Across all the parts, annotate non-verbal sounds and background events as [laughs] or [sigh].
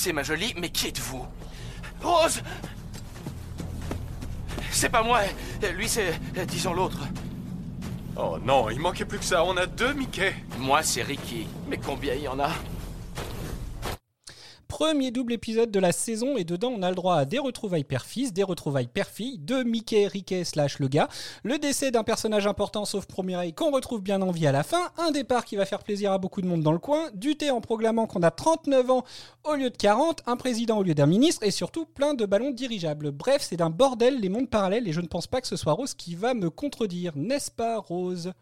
vexer, ma jolie, mais qui êtes-vous? Rose C'est pas moi, lui c'est, disons l'autre. Oh non, il manquait plus que ça. On a deux Mickey. Moi c'est Ricky. Mais combien il y en a? Premier double épisode de la saison. Et dedans on a le droit à des retrouvailles père-fils, des retrouvailles père-fille, de Mickey, Ricky slash le gars, le décès d'un personnage important sauf Promireille qu'on retrouve bien en vie à la fin, un départ qui va faire plaisir à beaucoup de monde dans le coin, du thé en proclamant qu'on a 39 ans au lieu de 40, un président au lieu d'un ministre et surtout plein de ballons dirigeables. Bref, c'est d'un bordel les mondes parallèles et je ne pense pas que ce soit Rose qui va me contredire, n'est-ce pas Rose?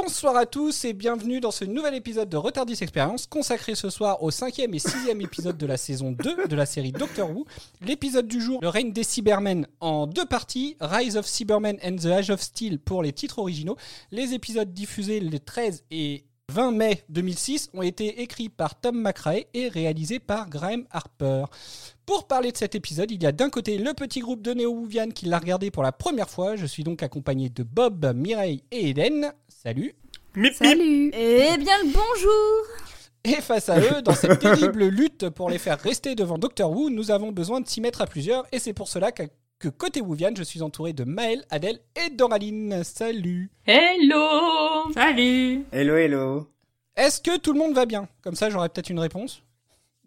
Bonsoir à tous et bienvenue dans ce nouvel épisode de Retardis Experience consacré ce soir au cinquième et sixième épisode de la saison 2 de la série Doctor Who. L'épisode du jour, le règne des Cybermen en deux parties, Rise of Cybermen and the Age of Steel pour les titres originaux. Les épisodes diffusés les 13 et 20 mai 2006 ont été écrits par Tom McRae et réalisés par Graham Harper. Pour parler de cet épisode, il y a d'un côté le petit groupe de Néo-Wouvian qui l'a regardé pour la première fois. Je suis donc accompagné de Bob, Mireille et Eden. Salut. Salut Eh bien le bonjour Et face à eux, dans cette [laughs] terrible lutte pour les faire rester devant Doctor Who, nous avons besoin de s'y mettre à plusieurs. Et c'est pour cela que, que côté Wouvian, je suis entouré de Maël, Adèle et Doraline. Salut. Hello Salut Hello, hello. Est-ce que tout le monde va bien? Comme ça, j'aurai peut-être une réponse.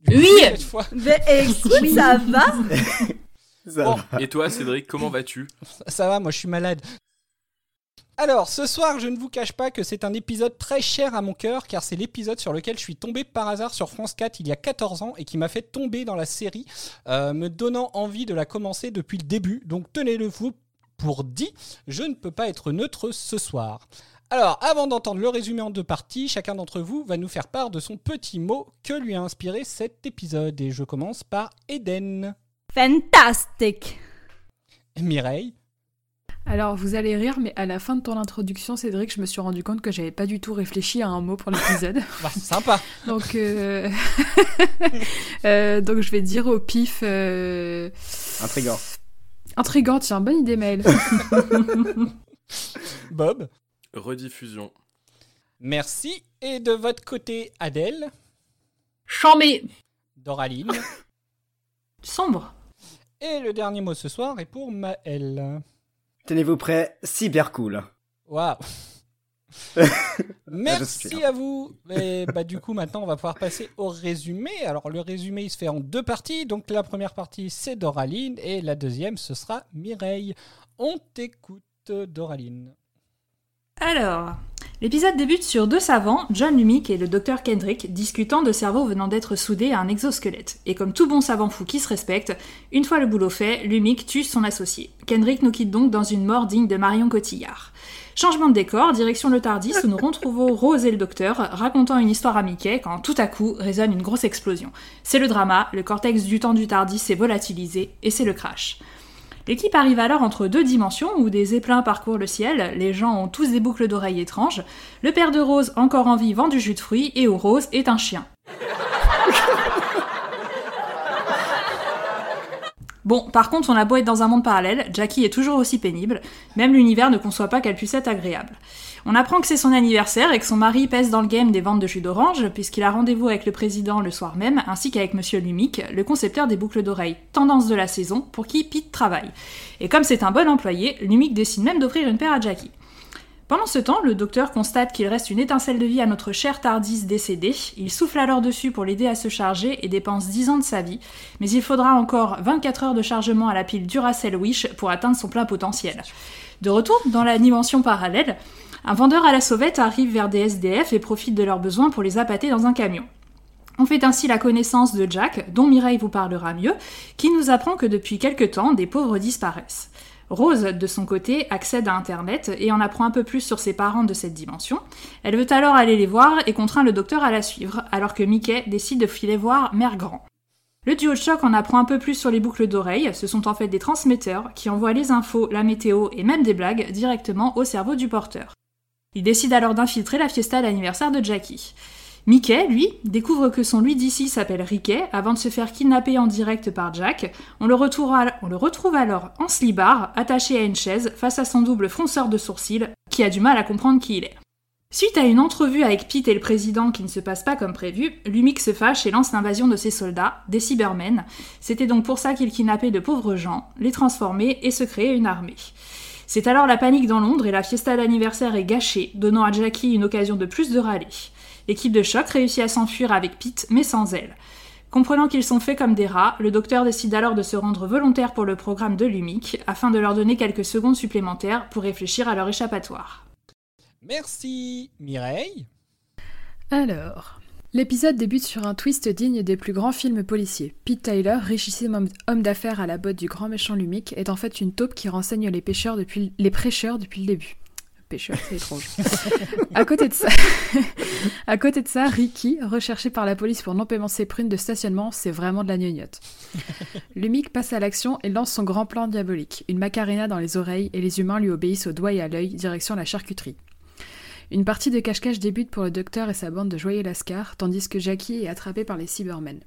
Oui. Mais écoute, ça va [laughs] Ça Bon. va. Et toi, Cédric, comment vas-tu? Ça va, moi je suis malade. Alors, ce soir, je ne vous cache pas que c'est un épisode très cher à mon cœur, car c'est l'épisode sur lequel je suis tombé par hasard sur France 4 il y a 14 ans et qui m'a fait tomber dans la série, euh, me donnant envie de la commencer depuis le début. Donc tenez-le vous pour dit, je ne peux pas être neutre ce soir. Alors, avant d'entendre le résumé en deux parties, chacun d'entre vous va nous faire part de son petit mot que lui a inspiré cet épisode. Et je commence par Eden. Fantastique Mireille. Alors, vous allez rire, mais à la fin de ton introduction, Cédric, je me suis rendu compte que j'avais pas du tout réfléchi à un mot pour l'épisode. [laughs] Bah, sympa. donc, euh... [laughs] euh, donc, je vais dire au pif... Euh... Intrigant. Intrigant, tiens, bonne idée, Maël. [laughs] Bob. Rediffusion. Merci. Et de votre côté, Adèle, Chambé Doraline. Sombre Et le dernier mot ce soir est pour Maël. Tenez-vous prêts, cyber cool. Waouh. [laughs] Merci à vous. Et bah, du coup, maintenant, on va pouvoir passer au résumé. Alors, le résumé, il se fait en deux parties. Donc, la première partie, c'est Doraline. Et la deuxième, ce sera Mireille. On t'écoute, Doraline. Alors, l'épisode débute sur deux savants, John Lumick et le docteur Kendrick, discutant de cerveaux venant d'être soudés à un exosquelette. Et comme tout bon savant fou qui se respecte, une fois le boulot fait, Lumick tue son associé. Kendrick nous quitte donc dans une mort digne de Marion Cotillard. Changement de décor, direction le Tardis où nous retrouvons [laughs] Rose et le docteur racontant une histoire à Mickey quand tout à coup résonne une grosse explosion. C'est le drama, le cortex du temps du Tardis s'est volatilisé et c'est le crash. L'équipe arrive alors entre deux dimensions où des zeppelins parcourent le ciel, les gens ont tous des boucles d'oreilles étranges, le père de Rose, encore en vie, vend du jus de fruits et où Rose est un chien. [laughs] Bon, par contre, on a beau être dans un monde parallèle, Jackie est toujours aussi pénible, même l'univers ne conçoit pas qu'elle puisse être agréable. On apprend que c'est son anniversaire et que son mari pèse dans le game des ventes de jus d'orange, puisqu'il a rendez-vous avec le président le soir même, ainsi qu'avec Monsieur Lumick, le concepteur des boucles d'oreilles, tendance de la saison, pour qui Pete travaille. Et comme c'est un bon employé, Lumick décide même d'offrir une paire à Jackie. Pendant ce temps, le docteur constate qu'il reste une étincelle de vie à notre cher Tardis décédé. Il souffle alors dessus pour l'aider à se charger et dépense 10 ans de sa vie. Mais il faudra encore 24 heures de chargement à la pile Duracell Wish pour atteindre son plein potentiel. De retour dans la dimension parallèle, un vendeur à la sauvette arrive vers des SDF et profite de leurs besoins pour les appâter dans un camion. On fait ainsi la connaissance de Jack, dont Mireille vous parlera mieux, qui nous apprend que depuis quelque temps, des pauvres disparaissent. Rose, de son côté, accède à Internet et en apprend un peu plus sur ses parents de cette dimension. Elle veut alors aller les voir et contraint le docteur à la suivre, alors que Mickey décide de filer voir Mère Grand. Le duo de choc en apprend un peu plus sur les boucles d'oreilles, ce sont en fait des transmetteurs qui envoient les infos, la météo et même des blagues directement au cerveau du porteur. Il décide alors d'infiltrer la fiesta d'anniversaire de Jackie. Mickey, lui, découvre que son lui d'ici s'appelle Rickey avant de se faire kidnapper en direct par Jack. On le, retrouve alors en slibard, attaché à une chaise, face à son double fronceur de sourcils, qui a du mal à comprendre qui il est. Suite à une entrevue avec Pete et le président qui ne se passe pas comme prévu, Lumik se fâche et lance l'invasion de ses soldats, des Cybermen. C'était donc pour ça qu'il kidnappait de pauvres gens, les transformait et se créait une armée. C'est alors la panique dans Londres et la fiesta d'anniversaire est gâchée, donnant à Jackie une occasion de plus de râler. L'équipe de choc réussit à s'enfuir avec Pete, mais sans elle. Comprenant qu'ils sont faits comme des rats, le docteur décide alors de se rendre volontaire pour le programme de Lumic, afin de leur donner quelques secondes supplémentaires pour réfléchir à leur échappatoire. Merci Mireille. Alors, l'épisode débute sur un twist digne des plus grands films policiers. Pete Tyler, richissime homme, d'affaires à la botte du grand méchant Lumic, est en fait une taupe qui renseigne les pêcheurs depuis, les prêcheurs depuis le début pêcheur, c'est étrange. [laughs] à côté de ça, [laughs] à côté de ça, Ricky, recherché par la police pour non paiement ses prunes de stationnement, c'est vraiment de la gnognotte. [laughs] Lumic passe à l'action et lance son grand plan diabolique, une macarena dans les oreilles et les humains lui obéissent au doigt et à l'œil, direction la charcuterie. Une partie de cache-cache débute pour le docteur et sa bande de joyeux lascar, tandis que Jackie est attrapé par les Cybermen.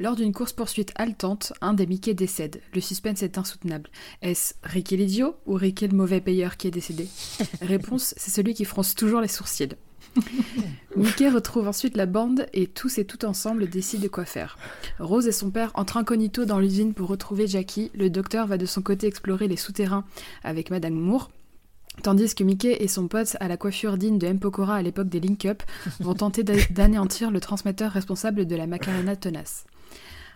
Lors d'une course-poursuite haletante, un des Mickey décède. Le suspense est insoutenable. Est-ce Ricky l'idiot ou Ricky le mauvais payeur qui est décédé? [laughs] Réponse, c'est celui qui fronce toujours les sourcils. [laughs] Mickey retrouve ensuite la bande et tous et tout ensemble décident de quoi faire. Rose et son père entrent incognito dans l'usine pour retrouver Jackie. Le docteur va de son côté explorer les souterrains avec Madame Moore. Tandis que Mickey et son pote à la coiffure digne de M. Pokora à l'époque des Link-Up vont tenter [laughs] d'anéantir le transmetteur responsable de la Macarena tenace.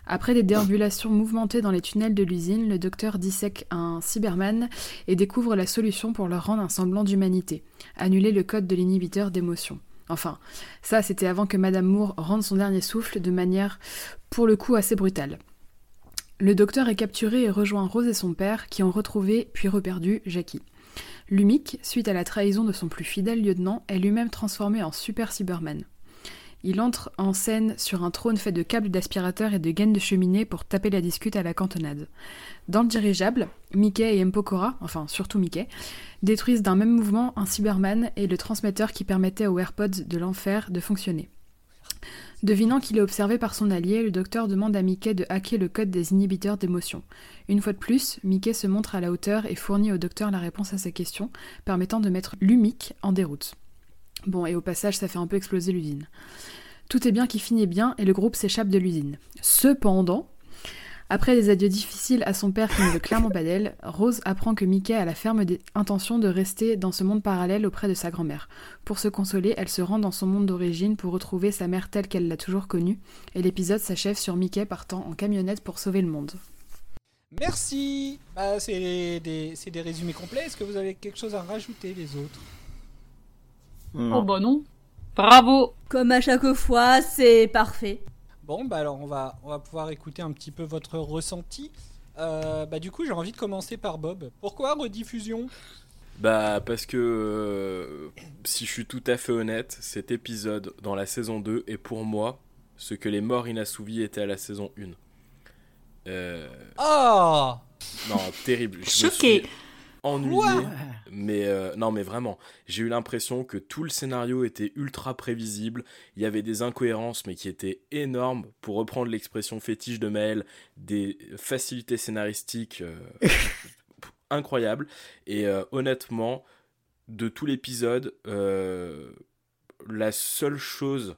Après des déambulations mouvementées dans les tunnels de l'usine, le docteur dissèque un Cyberman et découvre la solution pour leur rendre un semblant d'humanité, annuler le code de l'inhibiteur d'émotion. Enfin, ça c'était avant que Madame Moore rende son dernier souffle de manière pour le coup assez brutale. Le docteur est capturé et rejoint Rose et son père qui ont retrouvé puis reperdu Jackie. Lumic, suite à la trahison de son plus fidèle lieutenant, est lui-même transformé en Super Cyberman. Il entre en scène sur un trône fait de câbles d'aspirateur et de gaines de cheminée pour taper la discute à la cantonade. Dans le dirigeable, Mickey et Mpokora, enfin surtout Mickey, détruisent d'un même mouvement un Cyberman et le transmetteur qui permettait aux AirPods de l'enfer de fonctionner. Devinant qu'il est observé par son allié, le docteur demande à Mickey de hacker le code des inhibiteurs d'émotion. Une fois de plus, Mickey se montre à la hauteur et fournit au docteur la réponse à sa question, permettant de mettre Lumic en déroute. Bon, et au passage, ça fait un peu exploser l'usine. Tout est bien qui finit bien et le groupe s'échappe de l'usine. Cependant, après des adieux difficiles à son père qui ne veut clairement pas d'elle, Rose apprend que Mickey a la ferme intention de rester dans ce monde parallèle auprès de sa grand-mère. Pour se consoler, elle se rend dans son monde d'origine pour retrouver sa mère telle qu'elle l'a toujours connue, et l'épisode s'achève sur Mickey partant en camionnette pour sauver le monde. Merci bah, C'est des, des résumés complets. Est-ce que vous avez quelque chose à rajouter les autres? Oh bah non. Bravo. Comme à chaque fois, c'est parfait. Bon, bah alors on va, on va pouvoir écouter un petit peu votre ressenti. Euh, bah du coup, j'ai envie de commencer par Bob. Pourquoi rediffusion? Bah parce que euh, si je suis tout à fait honnête, cet épisode dans la saison 2 est pour moi ce que les morts inassouvis étaient à la saison 1. Euh... Oh Non, terrible. Je Choqué ennuyé. mais euh, non, mais vraiment, j'ai eu l'impression que tout le scénario était ultra prévisible. Il y avait des incohérences, mais qui étaient énormes. Pour reprendre l'expression fétiche de Maël, des facilités scénaristiques euh, [laughs] incroyables. Et euh, honnêtement, de tout l'épisode, la seule chose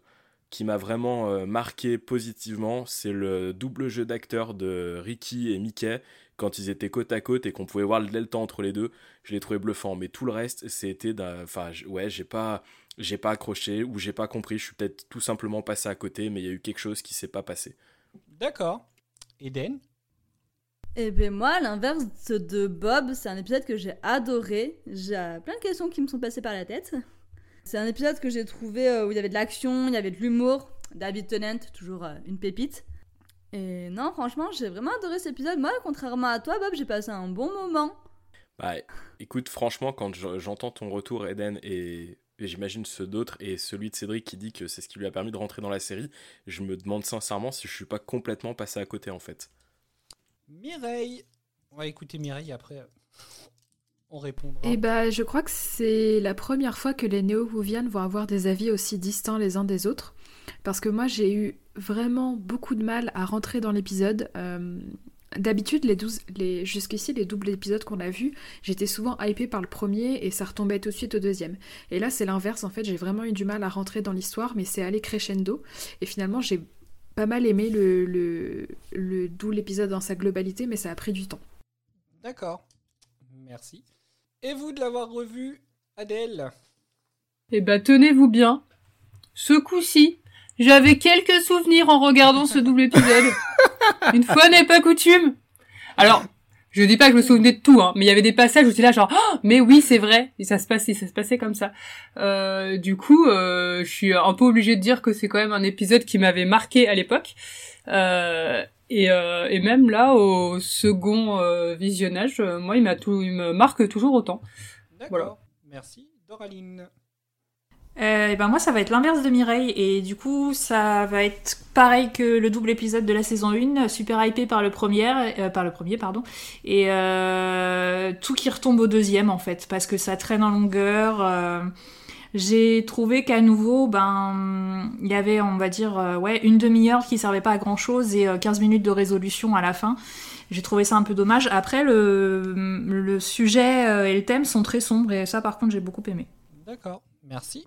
qui m'a vraiment marqué positivement, c'est le double jeu d'acteurs de Ricky et Mickey quand ils étaient côte à côte et qu'on pouvait voir le delta entre les deux, je l'ai trouvé bluffant. Mais tout le reste, c'était. Enfin, ouais, j'ai pas, j'ai pas accroché ou j'ai pas compris. Je suis peut-être tout simplement passé à côté, mais il y a eu quelque chose qui s'est pas passé. D'accord. Eden? Eh bien, moi, à l'inverse de Bob, c'est un épisode que j'ai adoré. J'ai plein de questions qui me sont passées par la tête. C'est un épisode que j'ai trouvé euh, où il y avait de l'action, il y avait de l'humour. David Tennant, toujours euh, une pépite. Et non, franchement, j'ai vraiment adoré cet épisode. Moi, contrairement à toi, Bob, j'ai passé un bon moment. Bah, écoute, franchement, quand je- j'entends ton retour, Eden, et, et j'imagine ceux d'autres, et celui de Cédric qui dit que c'est ce qui lui a permis de rentrer dans la série, je me demande sincèrement si je suis pas complètement passé à côté en fait. Mireille. On va écouter Mireille après. On répondra. Et bah, je crois que c'est la première fois que les néo-wouvianes vont avoir des avis aussi distants les uns des autres. Parce que moi, j'ai eu vraiment beaucoup de mal à rentrer dans l'épisode. Euh, D'habitude, les 12, les, jusqu'ici, les doubles épisodes qu'on a vus, j'étais souvent hypée par le premier et ça retombait tout de suite au deuxième. Et là, c'est l'inverse. En fait, j'ai vraiment eu du mal à rentrer dans l'histoire, mais c'est allé crescendo. Et finalement, j'ai pas mal aimé le, le, le double épisode dans sa globalité, mais ça a pris du temps. D'accord. Merci. Et vous de l'avoir revu, Adèle? Eh ben, tenez-vous bien. Ce coup-ci, j'avais quelques souvenirs en regardant ce double épisode. [laughs] Une fois n'est pas coutume. Alors, je dis pas que je me souvenais de tout, hein, mais il y avait des passages où j'étais là genre, Ah, mais oui, c'est vrai. Et ça se passait, ça se passait comme ça. Euh, du coup, euh, je suis un peu obligée de dire que c'est quand même un épisode qui m'avait marqué à l'époque. Euh, et, euh, et même là, au second euh, visionnage, moi, il m'a tout, il me marque toujours autant. D'accord. Voilà. Merci. Doraline. Euh, ben moi ça va être l'inverse de Mireille et du coup ça va être pareil que le double épisode de la saison 1, super hypé par le premier, euh, par le premier pardon, et euh, tout qui retombe au deuxième en fait parce que ça traîne en longueur. j'ai trouvé qu'à nouveau ben il y avait on va dire ouais une demi-heure qui servait pas à grand chose et euh, 15 minutes de résolution à la fin. J'ai trouvé ça un peu dommage. Après le, le sujet et le thème sont très sombres et ça par contre j'ai beaucoup aimé. D'accord. Merci.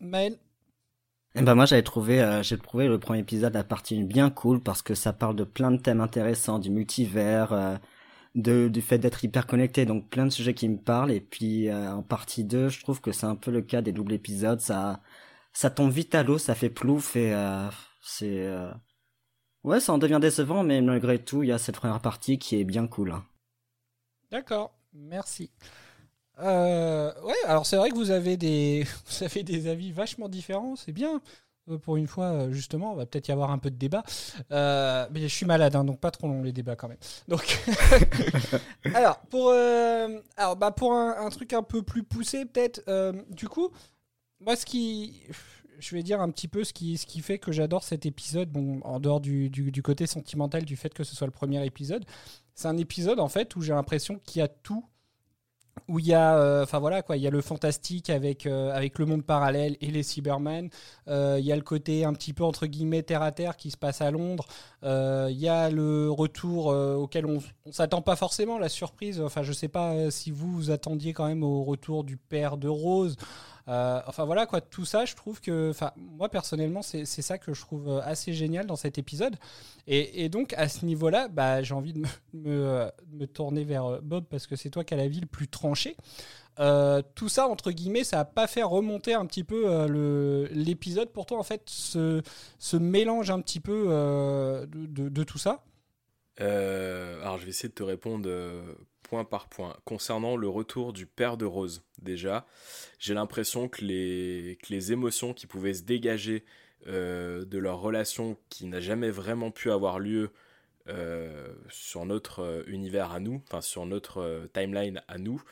Maël. Eh ben moi j'avais trouvé, euh, j'ai trouvé le premier épisode la partie bien cool parce que ça parle de plein de thèmes intéressants, du multivers, euh, de, du fait d'être hyper connecté, donc plein de sujets qui me parlent. Et puis euh, en partie 2, je trouve que c'est un peu le cas des doubles épisodes, ça, ça tombe vite à l'eau, ça fait plouf et c'est, ouais, ça en devient décevant, mais malgré tout, il y a cette première partie qui est bien cool. hein. D'accord. Merci. Euh, ouais, alors c'est vrai que vous avez des, [laughs] vous avez des avis vachement différents, c'est bien. Euh, Pour une fois, euh, justement, on va peut-être y avoir un peu de débat. Euh, mais je suis malade, hein, donc pas trop long les débats quand même. Donc, [laughs] alors pour, alors bah pour un, truc un peu plus poussé peut-être. du coup, moi ce qui, je vais dire un petit peu ce qui, ce qui fait que j'adore cet épisode. Bon, en dehors du, du, du côté sentimental du fait que ce soit le premier épisode, c'est un épisode en fait où j'ai l'impression qu'il y a tout où il y a euh, quoi il y a le fantastique avec euh, avec le monde parallèle et les Cybermen. Euh, il y a le côté un petit peu entre guillemets terre à terre qui se passe à Londres. Il y a le retour auquel on, on s'attend pas forcément la surprise. Enfin je sais pas si vous vous attendiez quand même au retour du père de Rose Euh, enfin voilà quoi tout ça je trouve que enfin moi personnellement c'est ça que je trouve euh, assez génial dans cet épisode. Et, donc à ce niveau là bah, j'ai envie de me, [laughs] euh, tourner vers Bob parce que c'est toi qui as la vie le plus tranchée. Tout ça, entre guillemets, ça n'a pas fait remonter un petit peu l'épisode. Pour toi, en fait, ce, mélange un petit peu de, de- tout ça. Alors je vais essayer de te répondre point par point. Concernant le retour du père de Rose, déjà, j'ai l'impression que les, que les émotions qui pouvaient se dégager euh, de leur relation qui n'a jamais vraiment pu avoir lieu euh, sur notre euh, univers à nous, enfin sur notre timeline à nous,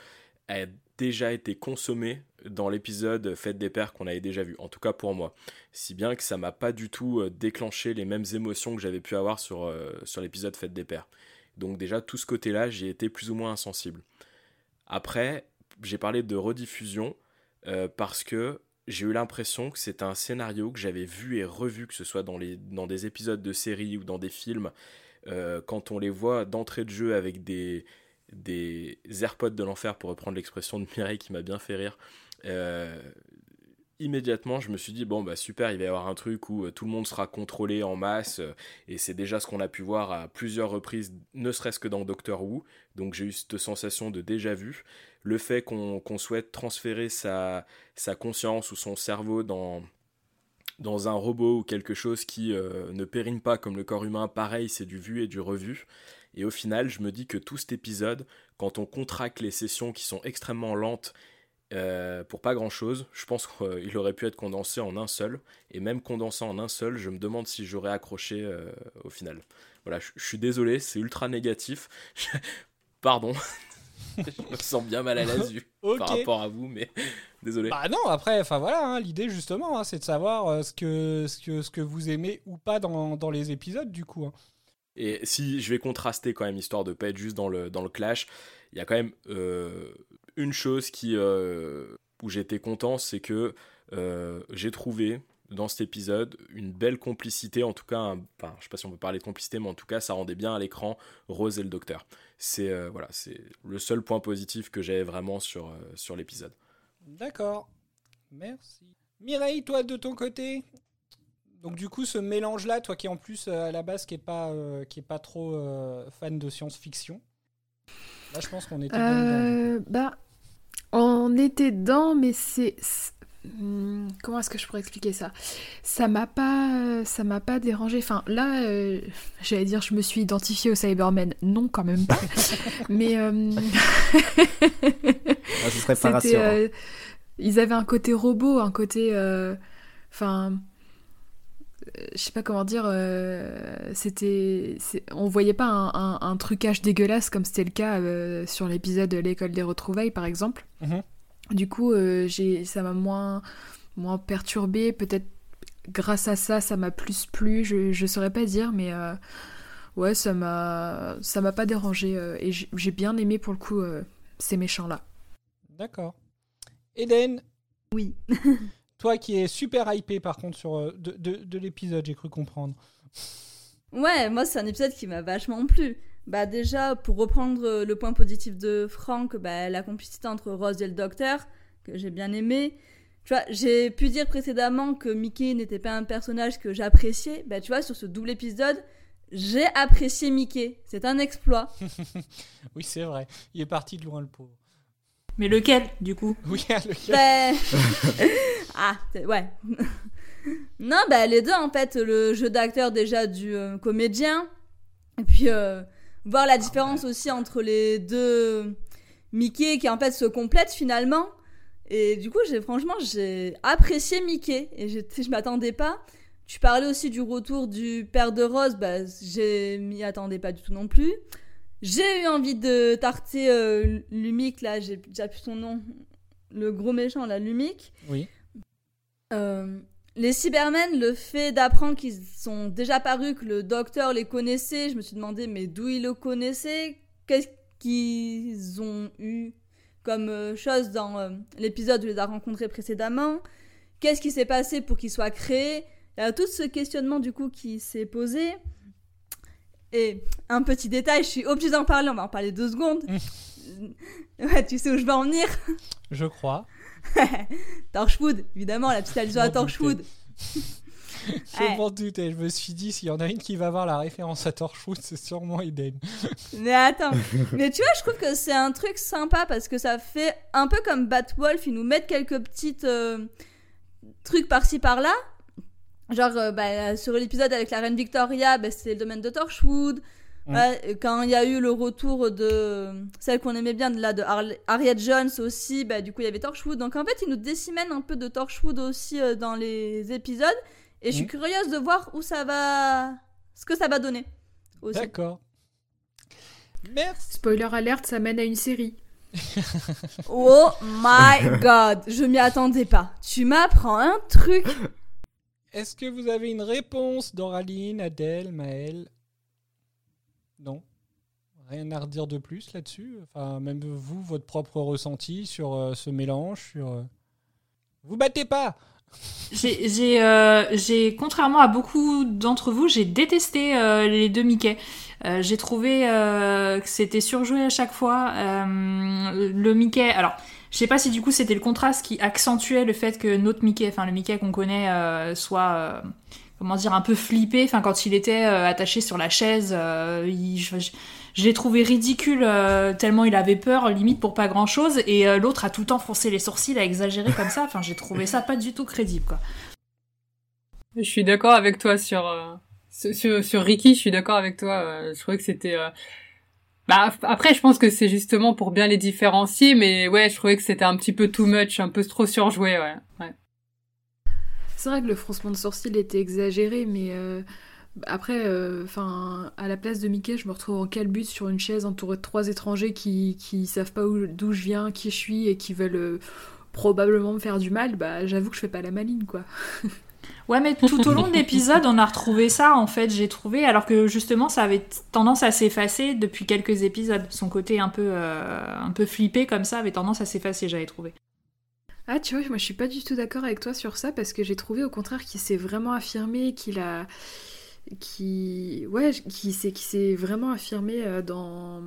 a déjà été consommée dans l'épisode Fête des Pères qu'on avait déjà vu, en tout cas pour moi. Si bien que ça m'a pas du tout déclenché les mêmes émotions que j'avais pu avoir sur, sur l'épisode Fête des Pères. Donc déjà, tout ce côté-là, j'ai été plus ou moins insensible. Après, j'ai parlé de rediffusion euh, parce que j'ai eu l'impression que c'était un scénario que j'avais vu et revu, que ce soit dans, des épisodes de séries ou dans des films, euh, quand on les voit d'entrée de jeu avec des, des AirPods de l'enfer, pour reprendre l'expression de Mireille qui m'a bien fait rire. euh, immédiatement, je me suis dit, bon, bah super, il va y avoir un truc où euh, tout le monde sera contrôlé en masse, euh, et c'est déjà ce qu'on a pu voir à plusieurs reprises, ne serait-ce que dans Doctor Who, donc j'ai eu cette sensation de déjà vu. Le fait qu'on souhaite transférer sa, sa conscience ou son cerveau dans, dans un robot ou quelque chose qui euh, ne périme pas comme le corps humain, pareil, c'est du vu et du revu. Et au final, je me dis que tout cet épisode, quand on contracte les sessions qui sont extrêmement lentes euh, pour pas grand chose. Je pense [laughs] qu'il aurait pu être condensé en un seul. Et même condensé en un seul, je me demande si j'aurais accroché euh, au final. Voilà, je, suis désolé, c'est ultra négatif. [laughs] Pardon. [laughs] je me sens bien mal à l'aise par rapport à vous, mais désolé. Bah non, après, enfin voilà, hein, l'idée justement, hein, c'est de savoir euh, ce, que, ce, que, ce que vous aimez ou pas dans, dans les épisodes, du coup. Hein. Et si je vais contraster quand même, histoire de pas être juste dans le, dans le clash, il y a quand même une chose qui, euh, où j'étais content, c'est que euh, j'ai trouvé dans cet épisode une belle complicité, en tout cas, un, enfin, je sais pas si on peut parler de complicité, mais en tout cas, ça rendait bien à l'écran Rose et le docteur. C'est euh, voilà, c'est le seul point positif que j'avais vraiment sur, sur l'épisode. D'accord, merci. Mireille, toi de ton côté donc du coup, ce mélange-là, toi qui en plus à la base qui est pas qui est pas trop fan de science-fiction, là je pense qu'on était. Euh, bah on était dedans, mais c'est. Hmm, comment est-ce que je pourrais expliquer ça? Ça m'a pas, ça m'a pas dérangé. Enfin, là, euh, j'allais dire, je me suis identifiée au Cybermen. Non, quand même pas. [laughs] mais euh... ah, ce serait pas rassurant. Euh, ils avaient un côté robot, un côté, euh, enfin, je sais pas comment dire, c'était, on voyait pas un, un, trucage dégueulasse comme c'était le cas sur l'épisode de l'école des retrouvailles par exemple. Mhm. Du coup, j'ai, ça m'a moins, moins perturbé. Peut-être grâce à ça, ça m'a plus plu. Je, je saurais pas dire, mais ouais, ça m'a, ça m'a pas dérangé et j'ai bien aimé pour le coup ces méchants là. D'accord. Eden. Oui. [laughs] Toi qui es super hypé par contre sur euh, de, de, l'épisode, j'ai cru comprendre. Ouais, moi c'est un épisode qui m'a vachement plu. Bah déjà, pour reprendre euh, le point positif de Franck, bah, la complicité entre Rose et le docteur, que j'ai bien aimé. Tu vois, j'ai pu dire précédemment que Mickey n'était pas un personnage que j'appréciais. Bah tu vois, sur ce double épisode, j'ai apprécié Mickey. C'est un exploit. [laughs] oui, c'est vrai. Il est parti de loin le pauvre. Mais lequel, du coup? [laughs] Oui, lequel? Ben, [laughs] Ah, ouais. non, bah les deux, en fait, le jeu d'acteur déjà du euh, comédien, et puis euh, voir la différence aussi entre les deux Mickey qui en fait se complètent finalement. Et du coup, j'ai franchement, j'ai apprécié Mickey, et je m'attendais pas. Tu parlais aussi du retour du père de Rose, bah, je m'y attendais pas du tout non plus. J'ai eu envie de tarter euh, Lumic, là, j'ai déjà plus son nom. Le gros méchant, là, Lumic. Oui. Euh, les Cybermen, le fait d'apprendre qu'ils sont déjà parus, que le docteur les connaissait, je me suis demandé, mais d'où ils le connaissaient? Qu'est-ce qu'ils ont eu comme euh, chose dans l'épisode où ils les a rencontrés précédemment? Qu'est-ce qui s'est passé pour qu'ils soient créés? Il y a tout ce questionnement, du coup, qui s'est posé. Et un petit détail, je suis obligée d'en parler, on va en parler deux secondes. ouais, tu sais où je vais en venir Je crois. [laughs] Torchwood, évidemment, la petite allusion à Torchwood. [laughs] je m'en doutais, je me suis dit, s'il y en a une qui va voir la référence à Torchwood, c'est sûrement Eden. [laughs] mais attends, mais tu vois, je trouve que c'est un truc sympa parce que ça fait un peu comme Batwolf, ils nous mettent quelques petites euh, trucs par-ci par-là, Genre, euh, bah, sur l'épisode avec la reine Victoria, bah, c'est le domaine de Torchwood. Quand il y a eu le retour de celle qu'on aimait bien, de, là, de Harriet Jones aussi, bah, du coup, il y avait Torchwood. Donc, en fait, ils nous décimènent un peu de Torchwood aussi euh, dans les épisodes. Et je suis curieuse de voir où ça va. ce que ça va donner. D'accord. Merci. Spoiler alerte, ça mène à une série. [laughs] oh my god, je m'y attendais pas. Tu m'apprends un truc. Est-ce que vous avez une réponse Doraline, Adèle, Maëlle? Non Rien à redire de plus là-dessus même vous, votre propre ressenti sur euh, ce mélange sur... Euh, vous battez pas [laughs] euh, j'ai, contrairement à beaucoup d'entre vous, j'ai détesté les deux Mickey. j'ai trouvé que c'était surjoué à chaque fois. le Mickey, alors je sais pas si du coup c'était le contraste qui accentuait le fait que notre Mickey, enfin le Mickey qu'on connaît, soit comment dire un peu flippé. Enfin quand il était euh, attaché sur la chaise, je, l'ai trouvé ridicule tellement il avait peur, limite pour pas grand chose. Et l'autre a tout le temps foncé les sourcils, à exagérer comme ça. Enfin j'ai trouvé ça pas du tout crédible quoi. Je suis d'accord avec toi sur, sur, sur Ricky. Je suis d'accord avec toi. je trouvais que c'était Bah après, je pense que c'est justement pour bien les différencier, mais ouais, je trouvais que c'était un petit peu too much, un peu trop surjoué, ouais. ouais. C'est vrai que le froncement de sourcil était exagéré, mais euh, après, euh, enfin, à la place de Mickey, je me retrouve en calbut sur une chaise entourée de trois étrangers qui savent pas où- d'où je viens, qui je suis et qui veulent euh, probablement me faire du mal. Bah, j'avoue que je fais pas la maline, quoi. [laughs] Ouais, mais tout au long de l'épisode, on a retrouvé ça, en fait, j'ai trouvé, alors que justement, ça avait tendance à s'effacer depuis quelques épisodes. Son côté un peu, un peu flippé comme ça avait tendance à s'effacer, j'avais trouvé. Ah, tu vois, moi je suis pas du tout d'accord avec toi sur ça parce que j'ai trouvé au contraire qu'il s'est vraiment affirmé, qu'il a. qui. Ouais, qui s'est qui s'est vraiment affirmé euh, dans.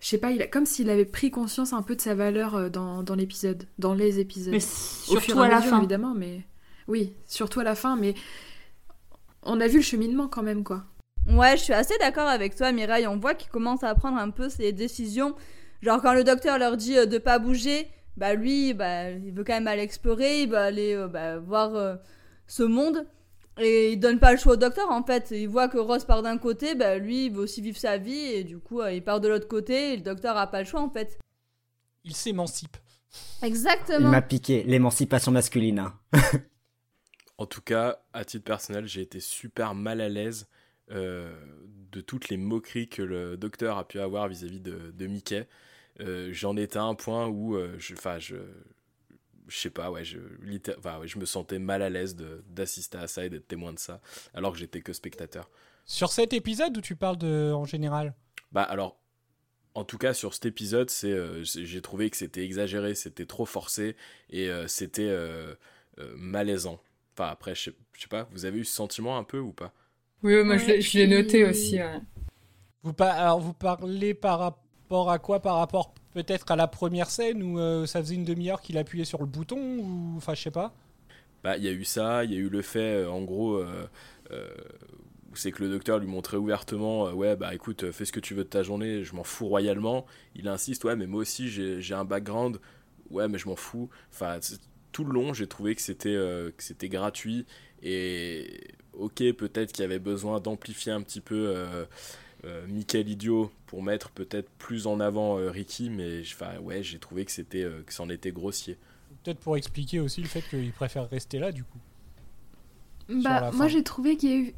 Je sais pas, il a, comme s'il avait pris conscience un peu de sa valeur euh, dans, dans l'épisode, dans les épisodes. Mais Au fur surtout et à la mesure, fin. évidemment, mais. Oui, surtout à la fin, mais. On a vu le cheminement quand même, quoi. Ouais, je suis assez d'accord avec toi, Mireille. On voit qu'il commence à prendre un peu ses décisions. Genre, quand le docteur leur dit euh, de pas bouger, bah lui, bah, il veut quand même aller explorer, il veut aller euh, bah, voir euh, ce monde. Et il donne pas le choix au docteur en fait. Il voit que Ross part d'un côté, bah lui, il veut aussi vivre sa vie, et du coup, euh, il part de l'autre côté, et le docteur a pas le choix en fait. Il s'émancipe. Il Exactement. m'a piqué l'émancipation masculine. hein. [laughs] En tout cas, à titre personnel, j'ai été super mal à l'aise euh, de toutes les moqueries que le docteur a pu avoir vis-à-vis de, de Mickey. Euh, J'en étais à un point où, euh, je, enfin, je, je sais pas, ouais, je, ouais, je me sentais mal à l'aise de- d'assister à ça et d'être témoin de ça, alors que j'étais que spectateur. Sur cet épisode où tu parles de en général? Bah alors, en tout cas sur cet épisode, c'est, euh, c'est- j'ai trouvé que c'était exagéré, c'était trop forcé et euh, c'était euh, euh, malaisant. Enfin après, je sais, je sais pas, vous avez eu ce sentiment un peu ou pas? Oui, moi je Ouais, l'ai- je l'ai puis- noté aussi. ouais. vous, pa- alors, vous parlez par rapport à quoi Par rapport peut-être à la première scène où euh, ça faisait une demi-heure qu'il appuyait sur le bouton ou enfin je sais pas. Bah il y a eu ça, il y a eu le fait, euh, en gros, euh, c'est que le docteur lui montrait ouvertement, ouais bah écoute, fais ce que tu veux de ta journée, je m'en fous royalement. Il insiste, ouais mais moi aussi j'ai un background, ouais mais je m'en fous. Enfin tout le long j'ai trouvé que c'était que c'était gratuit et ok peut-être qu'il y avait besoin d'amplifier un petit peu euh, Michael idiot pour mettre peut-être plus en avant euh, Ricky, mais enfin ouais j'ai trouvé que c'était euh, que c'en était grossier. Peut-être pour expliquer aussi le fait qu'il préfère rester là du coup. Bah, moi j'ai trouvé qu'il y, a eu-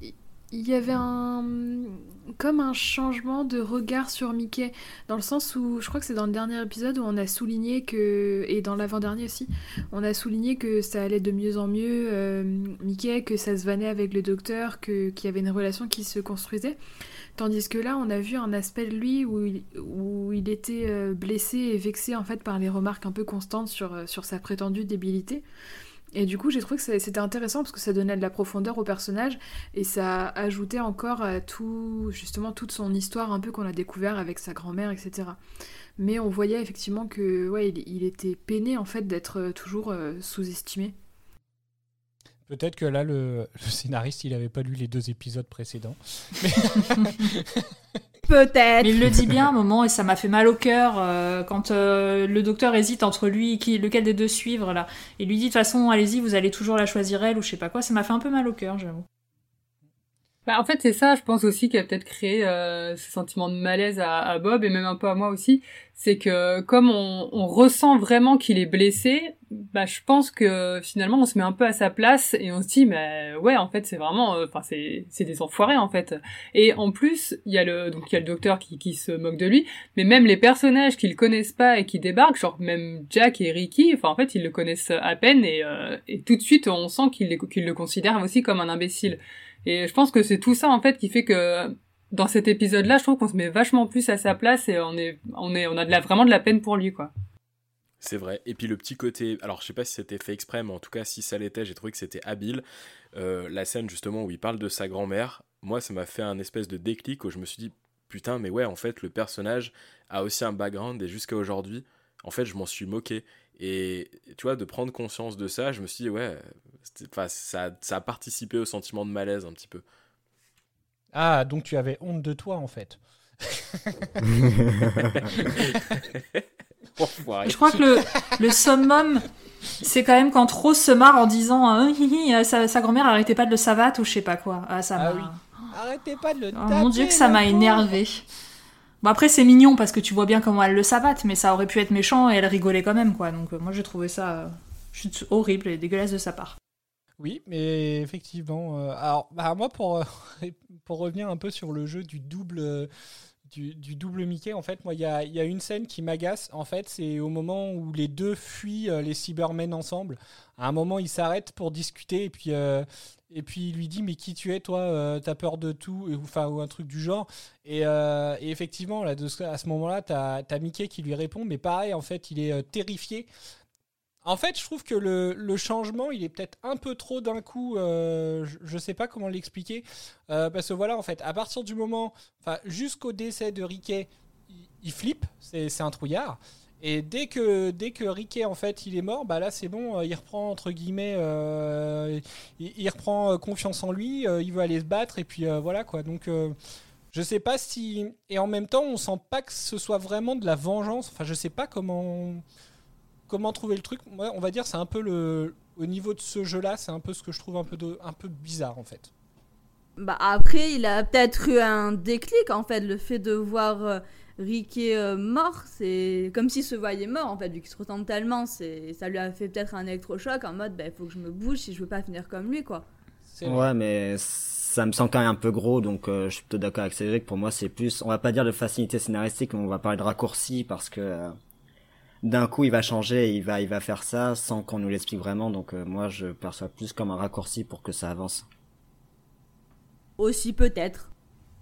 il y avait un. comme un changement de regard sur Mickey. Dans le sens où, je crois que c'est dans le dernier épisode où on a souligné que. et dans l'avant-dernier aussi, on a souligné que ça allait de mieux en mieux, euh, Mickey, que ça se vannait avec le docteur, que- qu'il y avait une relation qui se construisait. Tandis que là, on a vu un aspect de lui où il, était euh, blessé et vexé en fait par les remarques un peu constantes sur, euh, sa prétendue débilité. Et du coup, j'ai trouvé que c'était intéressant parce que ça donnait de la profondeur au personnage et ça ajoutait encore à tout, justement, toute son histoire un peu qu'on a découvert avec sa grand-mère, etc. Mais on voyait effectivement que, ouais, il, était peiné en fait d'être euh, toujours sous-estimé. Peut-être que là le, [laughs] le scénariste il avait pas lu les deux épisodes précédents. [laughs] Peut-être. Mais il le dit bien à un [laughs] moment et ça m'a fait mal au cœur euh, quand euh, le docteur hésite entre lui et qui, lequel des deux suivre là. Et lui dit de toute façon, allez-y, vous allez toujours la choisir elle ou je sais pas quoi. Ça m'a fait un peu mal au cœur, j'avoue. Bah, en fait, c'est ça, je pense aussi, qui a peut-être créé euh, ce sentiment de malaise à, à Bob et même un peu à moi aussi. C'est que comme on, on ressent vraiment qu'il est blessé, bah, je pense que finalement on se met un peu à sa place et on se dit, mais ouais, en fait, c'est vraiment, euh, enfin, c'est, c'est des enfoirés en fait. Et en plus, il y a le, donc y a le docteur qui, qui se moque de lui, mais même les personnages qu'ils connaissent pas et qui débarquent, genre même Jack et Ricky, enfin en fait, ils le connaissent à peine et, euh, et tout de suite on sent qu'ils, qu'ils le considèrent aussi comme un imbécile. Et je pense que c'est tout ça en fait qui fait que dans cet épisode-là, je trouve qu'on se met vachement plus à sa place et on est, on est, on a vraiment de la peine pour lui, quoi. C'est vrai. Et puis le petit côté, alors je sais pas si c'était fait exprès, mais en tout cas si ça l'était, j'ai trouvé que c'était habile. Euh, la scène justement où il parle de sa grand-mère, moi ça m'a fait un espèce de déclic où je me suis dit putain mais ouais en fait le personnage a aussi un background et jusqu'à aujourd'hui en fait je m'en suis moqué et tu vois de prendre conscience de ça je me suis dit ouais ça, ça a participé au sentiment de malaise un petit peu. Ah donc tu avais honte de toi en fait. Je crois que le, le summum, c'est quand même quand Rose se marre en disant euh, Hi, hi, sa, sa grand-mère arrêtait pas de le savate ou je sais pas quoi. Ah, ça Ah m'a. oui. Arrêtez pas de le Oh mon dieu, que ça m'a énervé. Bon après c'est mignon parce que tu vois bien comment elle le savate, mais ça aurait pu être méchant et elle rigolait quand même quoi. Donc euh, moi j'ai trouvé ça euh, horrible et dégueulasse de sa part. Oui, mais effectivement. euh, alors, bah, moi, pour, [laughs] revenir un peu sur le jeu du double, du, double Mickey, en fait, moi, il y a, y a une scène qui m'agace. En fait, c'est au moment où les deux fuient euh, les Cybermen ensemble. À un moment, ils s'arrêtent pour discuter et puis, euh, et puis il lui dit Mais qui tu es, toi euh, T'as peur de tout Enfin, ou un truc du genre. Et, effectivement, là, à ce moment-là, t'as as Mickey qui lui répond, mais pareil, en fait, il est terrifié. En fait, je trouve que le, changement, il est peut-être un peu trop d'un coup. euh, je, je sais pas comment l'expliquer. Euh, parce que voilà, en fait, à partir du moment. Jusqu'au décès de Riquet, il, flippe. C'est un trouillard. Et dès que, dès que Riquet, en fait, il est mort, bah là, c'est bon. euh, Il reprend, entre guillemets. il, il reprend confiance en lui. il veut aller se battre. Et puis voilà, quoi. Donc. je sais pas si. Et en même temps, on sent pas que ce soit vraiment de la vengeance. Enfin, je sais pas comment comment trouver le truc Moi, on va dire, c'est un peu le. Au niveau de ce jeu-là, c'est un peu ce que je trouve un peu, de, un peu bizarre en fait. Bah après, il a peut-être eu un déclic en fait, le fait de voir euh, Ricky euh, mort, c'est comme s'il se voyait mort en fait, vu qu'il se ressemble tellement, c'est ça lui a fait peut-être un électrochoc en mode bah il faut que je me bouge si je veux pas finir comme lui quoi. C'est Ouais, mais ça me semble quand même un peu gros, donc euh, je suis plutôt d'accord avec Cédric. Pour moi, c'est plus, on va pas dire de facilité scénaristique, mais on va parler de raccourci parce que euh, d'un coup, il va changer, il va, il va faire ça sans qu'on nous l'explique vraiment. Donc euh, moi, je perçois plus comme un raccourci pour que ça avance. Aussi peut-être.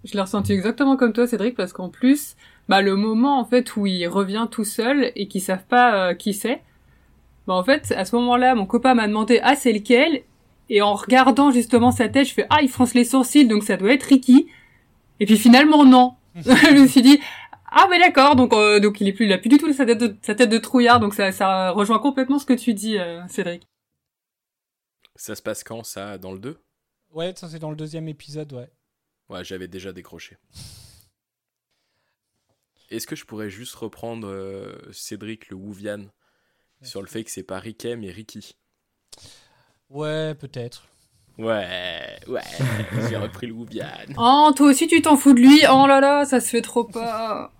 Je l'ai ressenti exactement comme toi, Cédric, parce qu'en plus, bah, le moment, en fait, où il revient tout seul et qu'ils savent pas euh, qui c'est, bah, en fait, à ce moment-là, mon copain m'a demandé, ah, c'est lequel? Et en regardant justement sa tête, je fais, ah, il fronce les sourcils, donc ça doit être Ricky. Et puis finalement, non. [laughs] je me suis dit, ah, mais d'accord, donc, euh, donc il est plus, il a plus du tout sa tête de, sa tête de trouillard, donc ça, ça rejoint complètement ce que tu dis, euh, Cédric. Ça se passe quand, ça Dans le 2 Ouais, ça c'est dans le deuxième épisode, ouais. Ouais, j'avais déjà décroché. [laughs] Est-ce que je pourrais juste reprendre euh, Cédric le Wuvian sur le fait que c'est pas Riquet mais Ricky? Ouais, peut-être. Ouais, ouais, j'ai repris le Wuvian. [laughs] Oh, toi aussi tu t'en fous de lui, oh là là, ça se fait trop pas.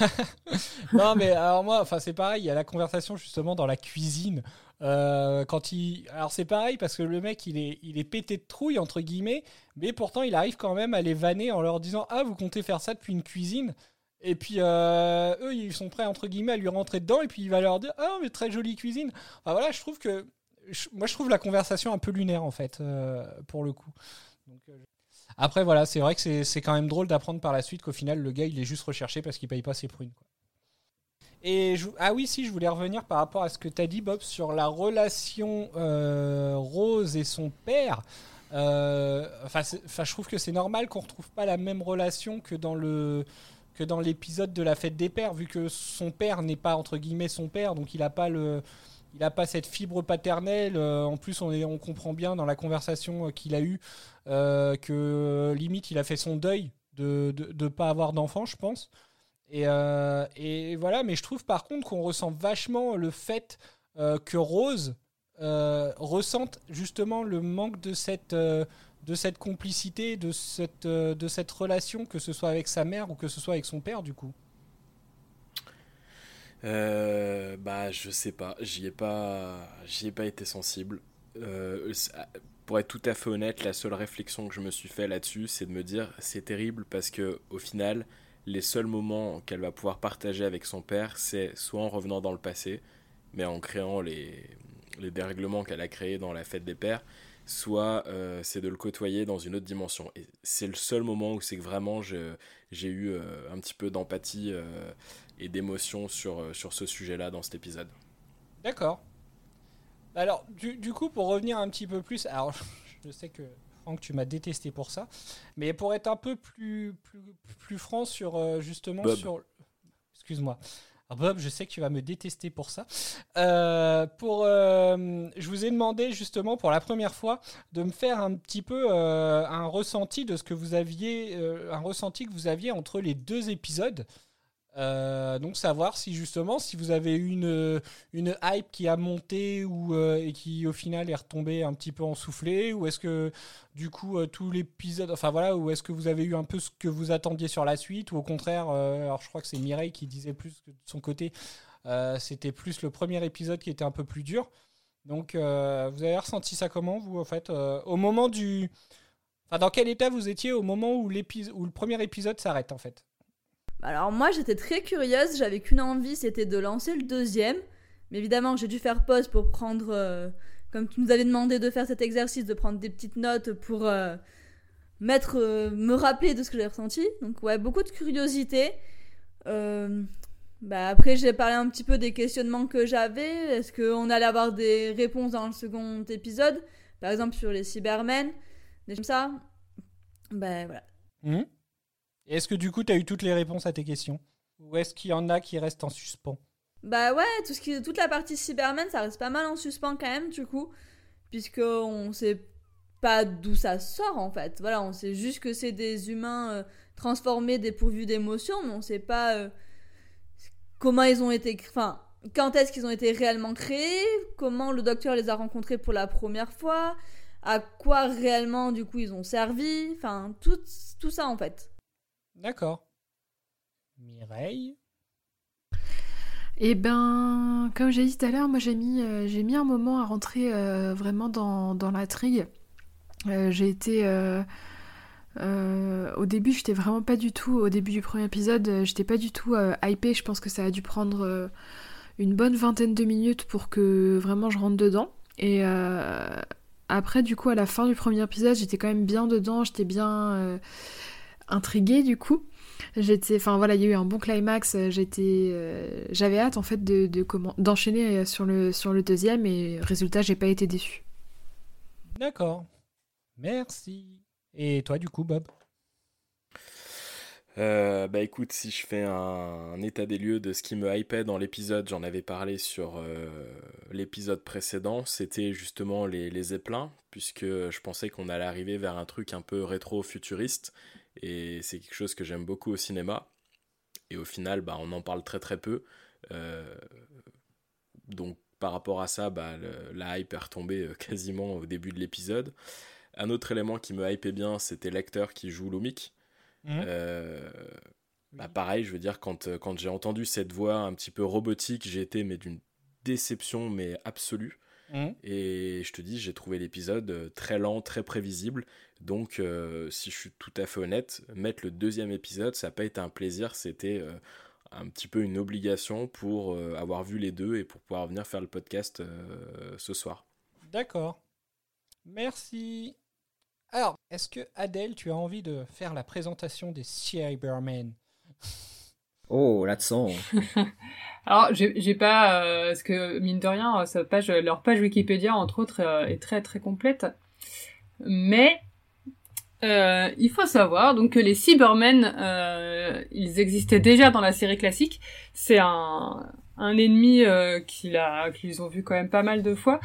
[laughs] non, mais alors moi, enfin c'est pareil, il y a la conversation justement dans la cuisine. euh, quand il, alors c'est pareil parce que le mec il est, il est pété de trouille entre guillemets, mais pourtant il arrive quand même à les vanner en leur disant ah vous comptez faire ça depuis une cuisine? Et puis euh, eux ils sont prêts entre guillemets à lui rentrer dedans et puis il va leur dire ah mais très jolie cuisine. Enfin voilà, je trouve que moi je trouve la conversation un peu lunaire en fait euh, pour le coup. Euh, après voilà, c'est vrai que c'est quand même drôle d'apprendre par la suite qu'au final le gars il est juste recherché parce qu'il paye pas ses prunes. Et ah oui, si, je voulais revenir par rapport à ce que tu as dit, Bob, sur la relation euh, Rose et son père. Enfin, je trouve que c'est normal qu'on retrouve pas la même relation que dans le que dans l'épisode de la fête des pères, vu que son père n'est pas entre guillemets son père, donc il a pas le il a pas cette fibre paternelle. Euh, en plus, on, est, on comprend bien dans la conversation euh, qu'il a eue euh, que limite il a fait son deuil de ne pas avoir d'enfant, je pense. Et, voilà, mais je trouve par contre qu'on ressent vachement le fait que Rose ressente justement le manque de cette, de cette complicité, de cette, de cette relation, que ce soit avec sa mère ou que ce soit avec son père, du coup. Euh, bah, je sais pas, j'y ai pas, j'y ai pas été sensible. Euh, c'est- pour être tout à fait honnête, la seule réflexion que je me suis fait là-dessus, c'est de me dire, c'est terrible parce que au final, les seuls moments qu'elle va pouvoir partager avec son père, c'est soit en revenant dans le passé, mais en créant les, les dérèglements qu'elle a créés dans la fête des pères, soit euh, c'est de le côtoyer dans une autre dimension. Et c'est le seul moment où c'est que vraiment j'ai eu euh, un petit peu d'empathie euh, et d'émotion sur, sur ce sujet-là dans cet épisode. D'accord. Alors, du, du coup, pour revenir un petit peu plus, alors [laughs] je sais que Franck, tu m'as détesté pour ça, mais pour être un peu plus, plus, plus franc sur justement Bob. sur. Excuse-moi. Alors, Bob, je sais que tu vas me détester pour ça. Euh, pour, euh, je vous ai demandé justement pour la première fois de me faire un petit peu euh, un ressenti de ce que vous aviez, un ressenti que vous aviez entre les deux épisodes. Euh, donc savoir si justement si vous avez eu une, une hype qui a monté ou euh, et qui au final est retombée un petit peu en soufflé ou est-ce que du coup euh, tout l'épisode enfin voilà ou est-ce que vous avez eu un peu ce que vous attendiez sur la suite ou au contraire alors je crois que c'est Mireille qui disait plus que de son côté c'était plus le premier épisode qui était un peu plus dur. Donc vous avez ressenti ça comment vous en fait au moment du enfin dans quel état vous étiez au moment où l'épisode où le premier épisode s'arrête en fait? Alors moi j'étais très curieuse, j'avais qu'une envie, c'était de lancer le deuxième. Mais évidemment j'ai dû faire pause pour prendre, euh, comme tu nous avais demandé de faire cet exercice, de prendre des petites notes pour euh, mettre, euh, me rappeler de ce que j'ai ressenti. Donc ouais, beaucoup de curiosité. Bah, après j'ai parlé un petit peu des questionnements que j'avais. Est-ce qu'on allait avoir des réponses dans le second épisode? Par exemple sur les Cybermen, des comme ça. Ben voilà. Mmh. Est-ce que du coup, tu as eu toutes les réponses à tes questions? Ou est-ce qu'il y en a qui restent en suspens? Bah ouais, tout ce qui, toute la partie Cybermen, ça reste pas mal en suspens quand même, du coup. Puisqu'on sait pas d'où ça sort en fait. Voilà, on sait juste que c'est des humains euh, transformés, dépourvus d'émotions, mais on sait pas euh, comment ils ont été. Enfin, quand est-ce qu'ils ont été réellement créés, comment le docteur les a rencontrés pour la première fois, à quoi réellement du coup ils ont servi, enfin, tout, tout ça en fait. D'accord. Mireille? Eh ben, comme j'ai dit tout à l'heure, moi j'ai mis, euh, mis un moment à rentrer euh, vraiment dans, dans l'intrigue. Euh, j'ai été. au début, j'étais vraiment pas du tout. Au début du premier épisode, j'étais pas du tout hypée. Je pense que ça a dû prendre une bonne vingtaine de minutes pour que vraiment je rentre dedans. Et après, du coup, à la fin du premier épisode, j'étais quand même bien dedans. J'étais bien intriguée du coup. J'étais, enfin voilà, il y a eu un bon climax. Euh, j'étais, euh, j'avais hâte en fait de, comment d'enchaîner euh, sur le sur le deuxième et résultat, j'ai pas été déçu. D'accord. Merci. Et toi du coup, Bob? Bah écoute, si je fais un, état des lieux de ce qui me hypait dans l'épisode, j'en avais parlé sur l'épisode précédent, c'était justement les, les zeppelins, puisque je pensais qu'on allait arriver vers un truc un peu rétro-futuriste, et c'est quelque chose que j'aime beaucoup au cinéma. Et au final, bah, on en parle très très peu. Euh, donc par rapport à ça, bah, la hype est retombée euh, quasiment au début de l'épisode. Un autre élément qui me hypait bien, c'était l'acteur qui joue Lomik. Mmh. Euh, bah, pareil, je veux dire, quand, quand j'ai entendu cette voix un petit peu robotique, j'ai été mais d'une déception mais absolue. Mmh. Et je te dis, j'ai trouvé l'épisode très lent, très prévisible. Donc, euh, si je suis tout à fait honnête, mettre le deuxième épisode, ça n'a pas été un plaisir, c'était euh, un petit peu une obligation pour euh, avoir vu les deux et pour pouvoir venir faire le podcast ce soir. D'accord. Merci. Alors, est-ce que Adèle, tu as envie de faire la présentation des Cybermen Oh, là-dessus. [laughs] Alors, j'ai pas, parce que mine de rien, sa page, leur page Wikipédia, entre autres, est très très complète. Mais euh, il faut savoir donc que les Cybermen, euh, ils existaient déjà dans la série classique. C'est un, un ennemi euh, qu'ils ont vu quand même pas mal de fois.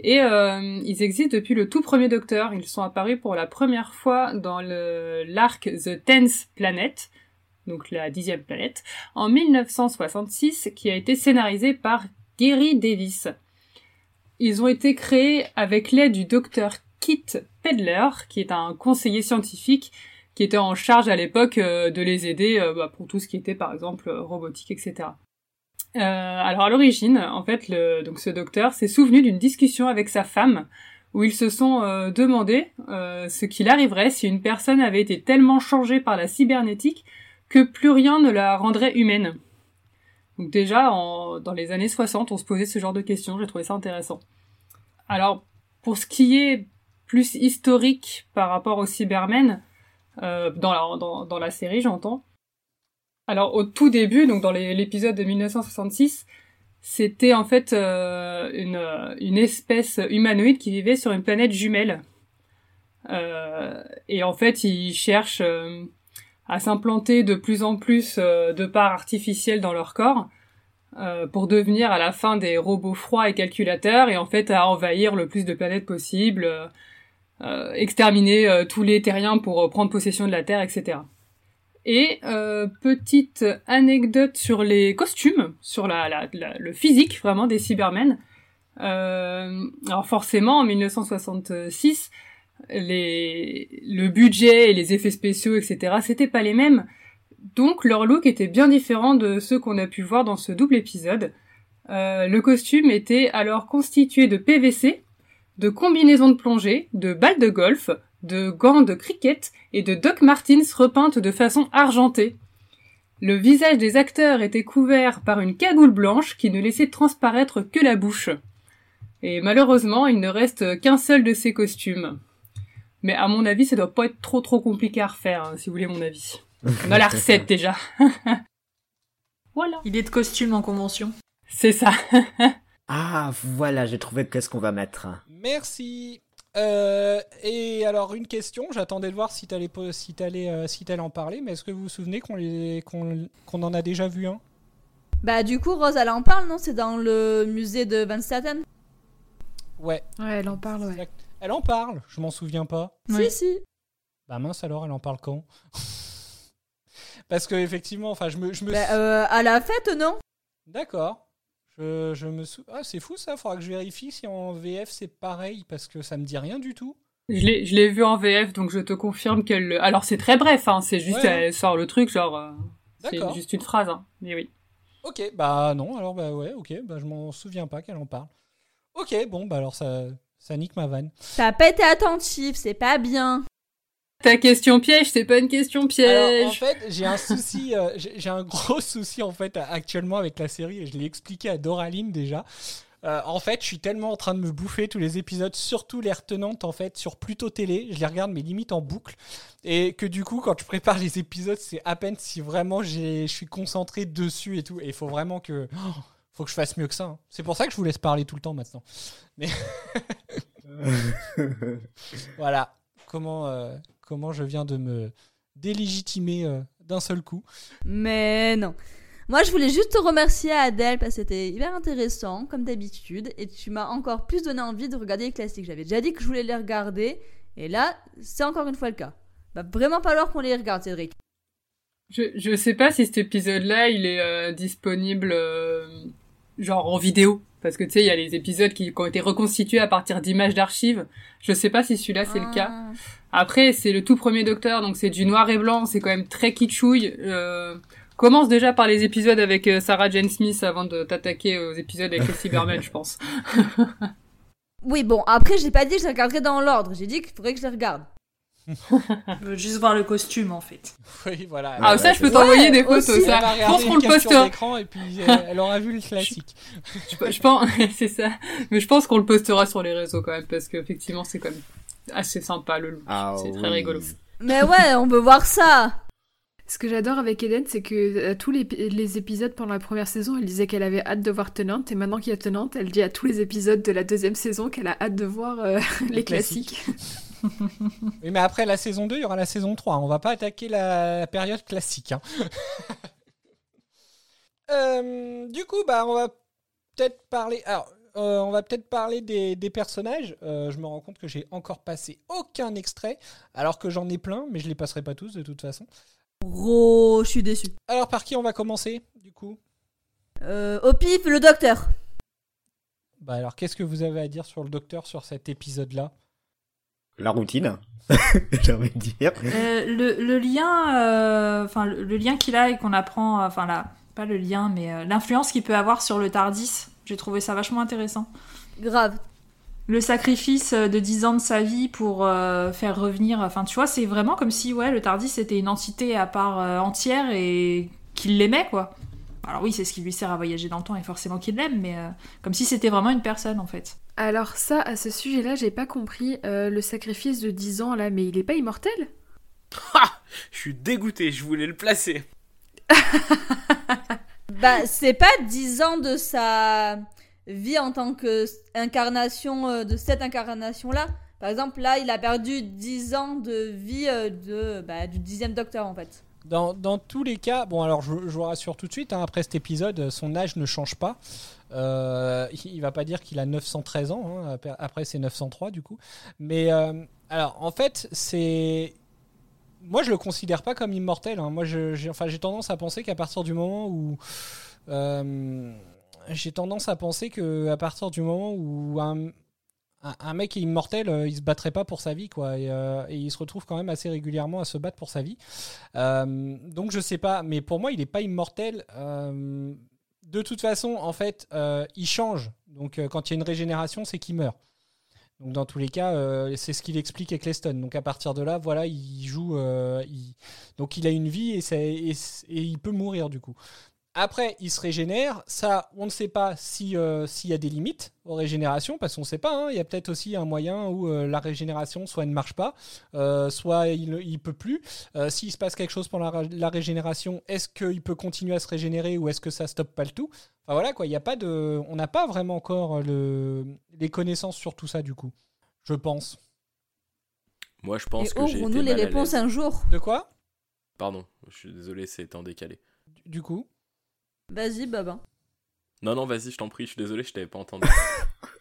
Et euh, ils existent depuis le tout premier Docteur. Ils sont apparus pour la première fois dans l'arc The Tenth Planet, donc la dixième planète, en 1966, qui a été scénarisé par Gary Davis. Ils ont été créés avec l'aide du Docteur Kit Pedler, qui est un conseiller scientifique qui était en charge à l'époque euh, de les aider euh, bah, pour tout ce qui était par exemple robotique, etc. Euh, alors à l'origine, en fait, donc ce docteur s'est souvenu d'une discussion avec sa femme où ils se sont demandé ce qu'il arriverait si une personne avait été tellement changée par la cybernétique plus rien ne la rendrait humaine. Donc déjà, dans les années 60, on se posait ce genre de questions, j'ai trouvé ça intéressant. Alors, pour ce qui est plus historique par rapport aux Cybermen, euh, dans, la, série, j'entends. Alors au tout début, donc dans l'épisode de 1966, c'était en fait euh, une, espèce humanoïde qui vivait sur une planète jumelle. Euh, et en fait, ils cherchent à s'implanter de plus en plus euh, de parts artificielles dans leur corps pour devenir à la fin des robots froids et calculateurs et en fait à envahir le plus de planètes possible euh, exterminer euh, tous les terriens pour euh, prendre possession de la Terre, etc. Et euh, petite anecdote sur les costumes, sur la, la, le physique vraiment des Cybermen. Euh, alors forcément, en 1966, le budget et les effets spéciaux, etc., c'était pas les mêmes. Donc leur look était bien différent de ceux qu'on a pu voir dans ce double épisode. Euh, le costume était alors constitué de PVC, de combinaisons de plongée, de balles de golf, de gants de cricket et de Doc Martens repeintes de façon argentée. Le visage des acteurs était couvert par une cagoule blanche qui ne laissait transparaître que la bouche. Et malheureusement, il ne reste qu'un seul de ces costumes. Mais à mon avis, ça doit pas être trop trop compliqué à refaire, hein, si vous voulez mon avis. On a la recette déjà. [laughs] voilà. Il est de costume en convention. C'est ça. [laughs] Ah, voilà, j'ai trouvé qu'est-ce qu'on va mettre. Merci. Euh, et alors une question, j'attendais de voir si t'allais si t'allais euh, si t'allais en parler, mais est-ce que vous vous souvenez qu'on les qu'on qu'on en a déjà vu un? Bah, du coup, Rose, elle en parle, non? C'est dans le musée de Van Staten? Ouais. Ouais, elle en parle, ouais. Elle en parle. Je m'en souviens pas. Si, si. Bah mince alors, elle en parle quand? [laughs] Parce que effectivement, enfin, je me je me. Bah, euh, à la fête, non? D'accord. Je, je me sou... Ah, c'est fou ça. Faudra que je vérifie si en VF c'est pareil parce que ça me dit rien du tout. Je l'ai, je l'ai vu en VF, donc je te confirme qu'elle. le- Alors c'est très bref, hein, c'est juste Ouais. elle sort le truc, genre. euh, c'est D'accord. juste une phrase, hein. Mais oui. Ok, bah non, alors bah ouais, ok, bah je m'en souviens pas qu'elle en parle. Ok, bon, bah alors ça, ça nique ma vanne. T'as pas été attentif, c'est pas bien. Ta question piège, c'est pas une question piège. Alors en fait, j'ai un souci, euh, j'ai un gros [laughs] souci en fait actuellement avec la série et je l'ai expliqué à Doraline déjà. Euh, en fait, je suis tellement en train de me bouffer tous les épisodes, surtout les retenantes en fait sur Pluto Télé. Je les regarde mais limite en boucle et que du coup, quand je prépare les épisodes, c'est à peine si vraiment j'ai, je suis concentré dessus et tout. Et il faut vraiment que, oh, faut que je fasse mieux que ça. hein. C'est pour ça que je vous laisse parler tout le temps maintenant. Mais [laughs] voilà comment euh, comment je viens de me délégitimer euh, d'un seul coup. Mais non. Moi, je voulais juste te remercier, Adèle, parce que c'était hyper intéressant, comme d'habitude. Et tu m'as encore plus donné envie de regarder les classiques. J'avais déjà dit que je voulais les regarder. Et là, c'est encore une fois le cas. Va vraiment falloir qu'on les regarde, Cédric. Je, je sais pas si cet épisode-là, il est euh, disponible euh, genre en vidéo. Parce que tu sais, il y a les épisodes qui, qui ont été reconstitués à partir d'images d'archives. Je sais pas si celui-là c'est le cas. Ah. Après, c'est le tout premier Docteur, donc c'est du noir et blanc, c'est quand même très kitschouille. Euh, commence déjà par les épisodes avec euh, Sarah Jane Smith avant de t'attaquer aux épisodes avec les Cybermen, je pense. [laughs] Oui, bon, après, j'ai pas dit que je les regarderais dans l'ordre. J'ai dit qu'il faudrait que je les regarde. Je veux juste voir le costume en fait. [laughs] Oui, voilà. Ah, ça, je peux t'envoyer des photos, aussi. ça. Je pense qu'on le postera. et puis euh, elle aura vu le classique. Je, je pense, [laughs] c'est ça. Mais je pense qu'on le postera sur les réseaux quand même, parce qu'effectivement, c'est quand même assez sympa le look. Ah, c'est très rigolo. Mais ouais, on veut voir ça. Ce que j'adore avec Eden, c'est que euh, tous les, les épisodes pendant la première saison, elle disait qu'elle avait hâte de voir Tenante, et maintenant qu'il y a Tenante, elle dit à tous les épisodes de la deuxième saison qu'elle a hâte de voir euh, [laughs] les classiques. classiques. Oui, mais après la saison 2, il y aura la saison 3. On va pas attaquer la, période classique. hein. [laughs] Euh, du coup, bah, on va peut-être parler. Alors, euh, on va peut-être parler des, des personnages. Euh, je me rends compte que j'ai encore passé aucun extrait, alors que j'en ai plein, mais je les passerai pas tous de toute façon. Ro, je suis déçu. Alors, par qui on va commencer, du coup? Euh, au pif, le docteur. Bah, alors, qu'est-ce que vous avez à dire sur le docteur sur cet épisode-là? La routine, [laughs] j'ai envie de dire. Euh, le, le lien, euh, enfin le, le lien qu'il a et qu'on apprend, euh, enfin là, pas le lien, mais euh, l'influence qu'il peut avoir sur le Tardis, j'ai trouvé ça vachement intéressant. Grave. Le sacrifice de 10 ans de sa vie pour euh, faire revenir, enfin tu vois, c'est vraiment comme si ouais, le Tardis était une entité à part euh, entière et qu'il l'aimait quoi. Alors oui, c'est ce qui lui sert à voyager dans le temps et forcément qu'il l'aime, mais euh, comme si c'était vraiment une personne en fait. Alors ça, à ce sujet-là, j'ai pas compris euh, le sacrifice de 10 ans là, mais il est pas immortel? [laughs] Je suis dégoûté, je voulais le placer. [laughs] Bah, c'est pas 10 ans de sa vie en tant que incarnation euh, de cette incarnation-là. Par exemple, là, il a perdu 10 ans de vie euh, de, bah, du dixième docteur, en fait. Dans, dans tous les cas, bon alors je, je vous rassure tout de suite, hein, après cet épisode, son âge ne change pas. Euh, il, va pas dire qu'il a 913 ans, hein, après- c'est 903 du coup. Mais euh, alors en fait, c'est moi, je le considère pas comme immortel. hein. Moi, j'ai enfin, tendance à penser qu'à partir du moment où. euh, j'ai tendance à penser que à partir du moment où un, un mec immortel, euh, il se battrait pas pour sa vie, quoi. Et, euh, il se retrouve quand même assez régulièrement à se battre pour sa vie. Euh, donc, je sais pas. Mais pour moi, il est pas immortel. Euh, de toute façon, en fait, il change. Donc, quand il y a une régénération, c'est qu'il meurt. Donc dans tous les cas, c'est ce qu'il explique avec Leston. Donc à partir de là, voilà, il joue, donc il a une vie et il peut mourir du coup. Après, il se régénère. Ça, on ne sait pas si euh, s'il y a des limites aux régénérations, parce qu'on ne sait pas. hein. Il y a peut-être aussi un moyen où euh, la régénération soit ne marche pas, euh, soit il ne peut plus. Euh, S'il se passe quelque chose pendant la, la régénération, est-ce qu'il peut continuer à se régénérer ou est-ce que ça stoppe pas le tout? Enfin voilà quoi, il y a pas de, on n'a pas vraiment encore le, les connaissances sur tout ça du coup. Je pense. Moi, je pense Et que j'ai été ouvrons-nous les réponses un jour. De quoi? Pardon, je suis désolé, c'est en décalé. Du- Du coup? Vas-y, Babin. Non, non, vas-y, je t'en prie, je suis désolé, je t'avais pas entendu.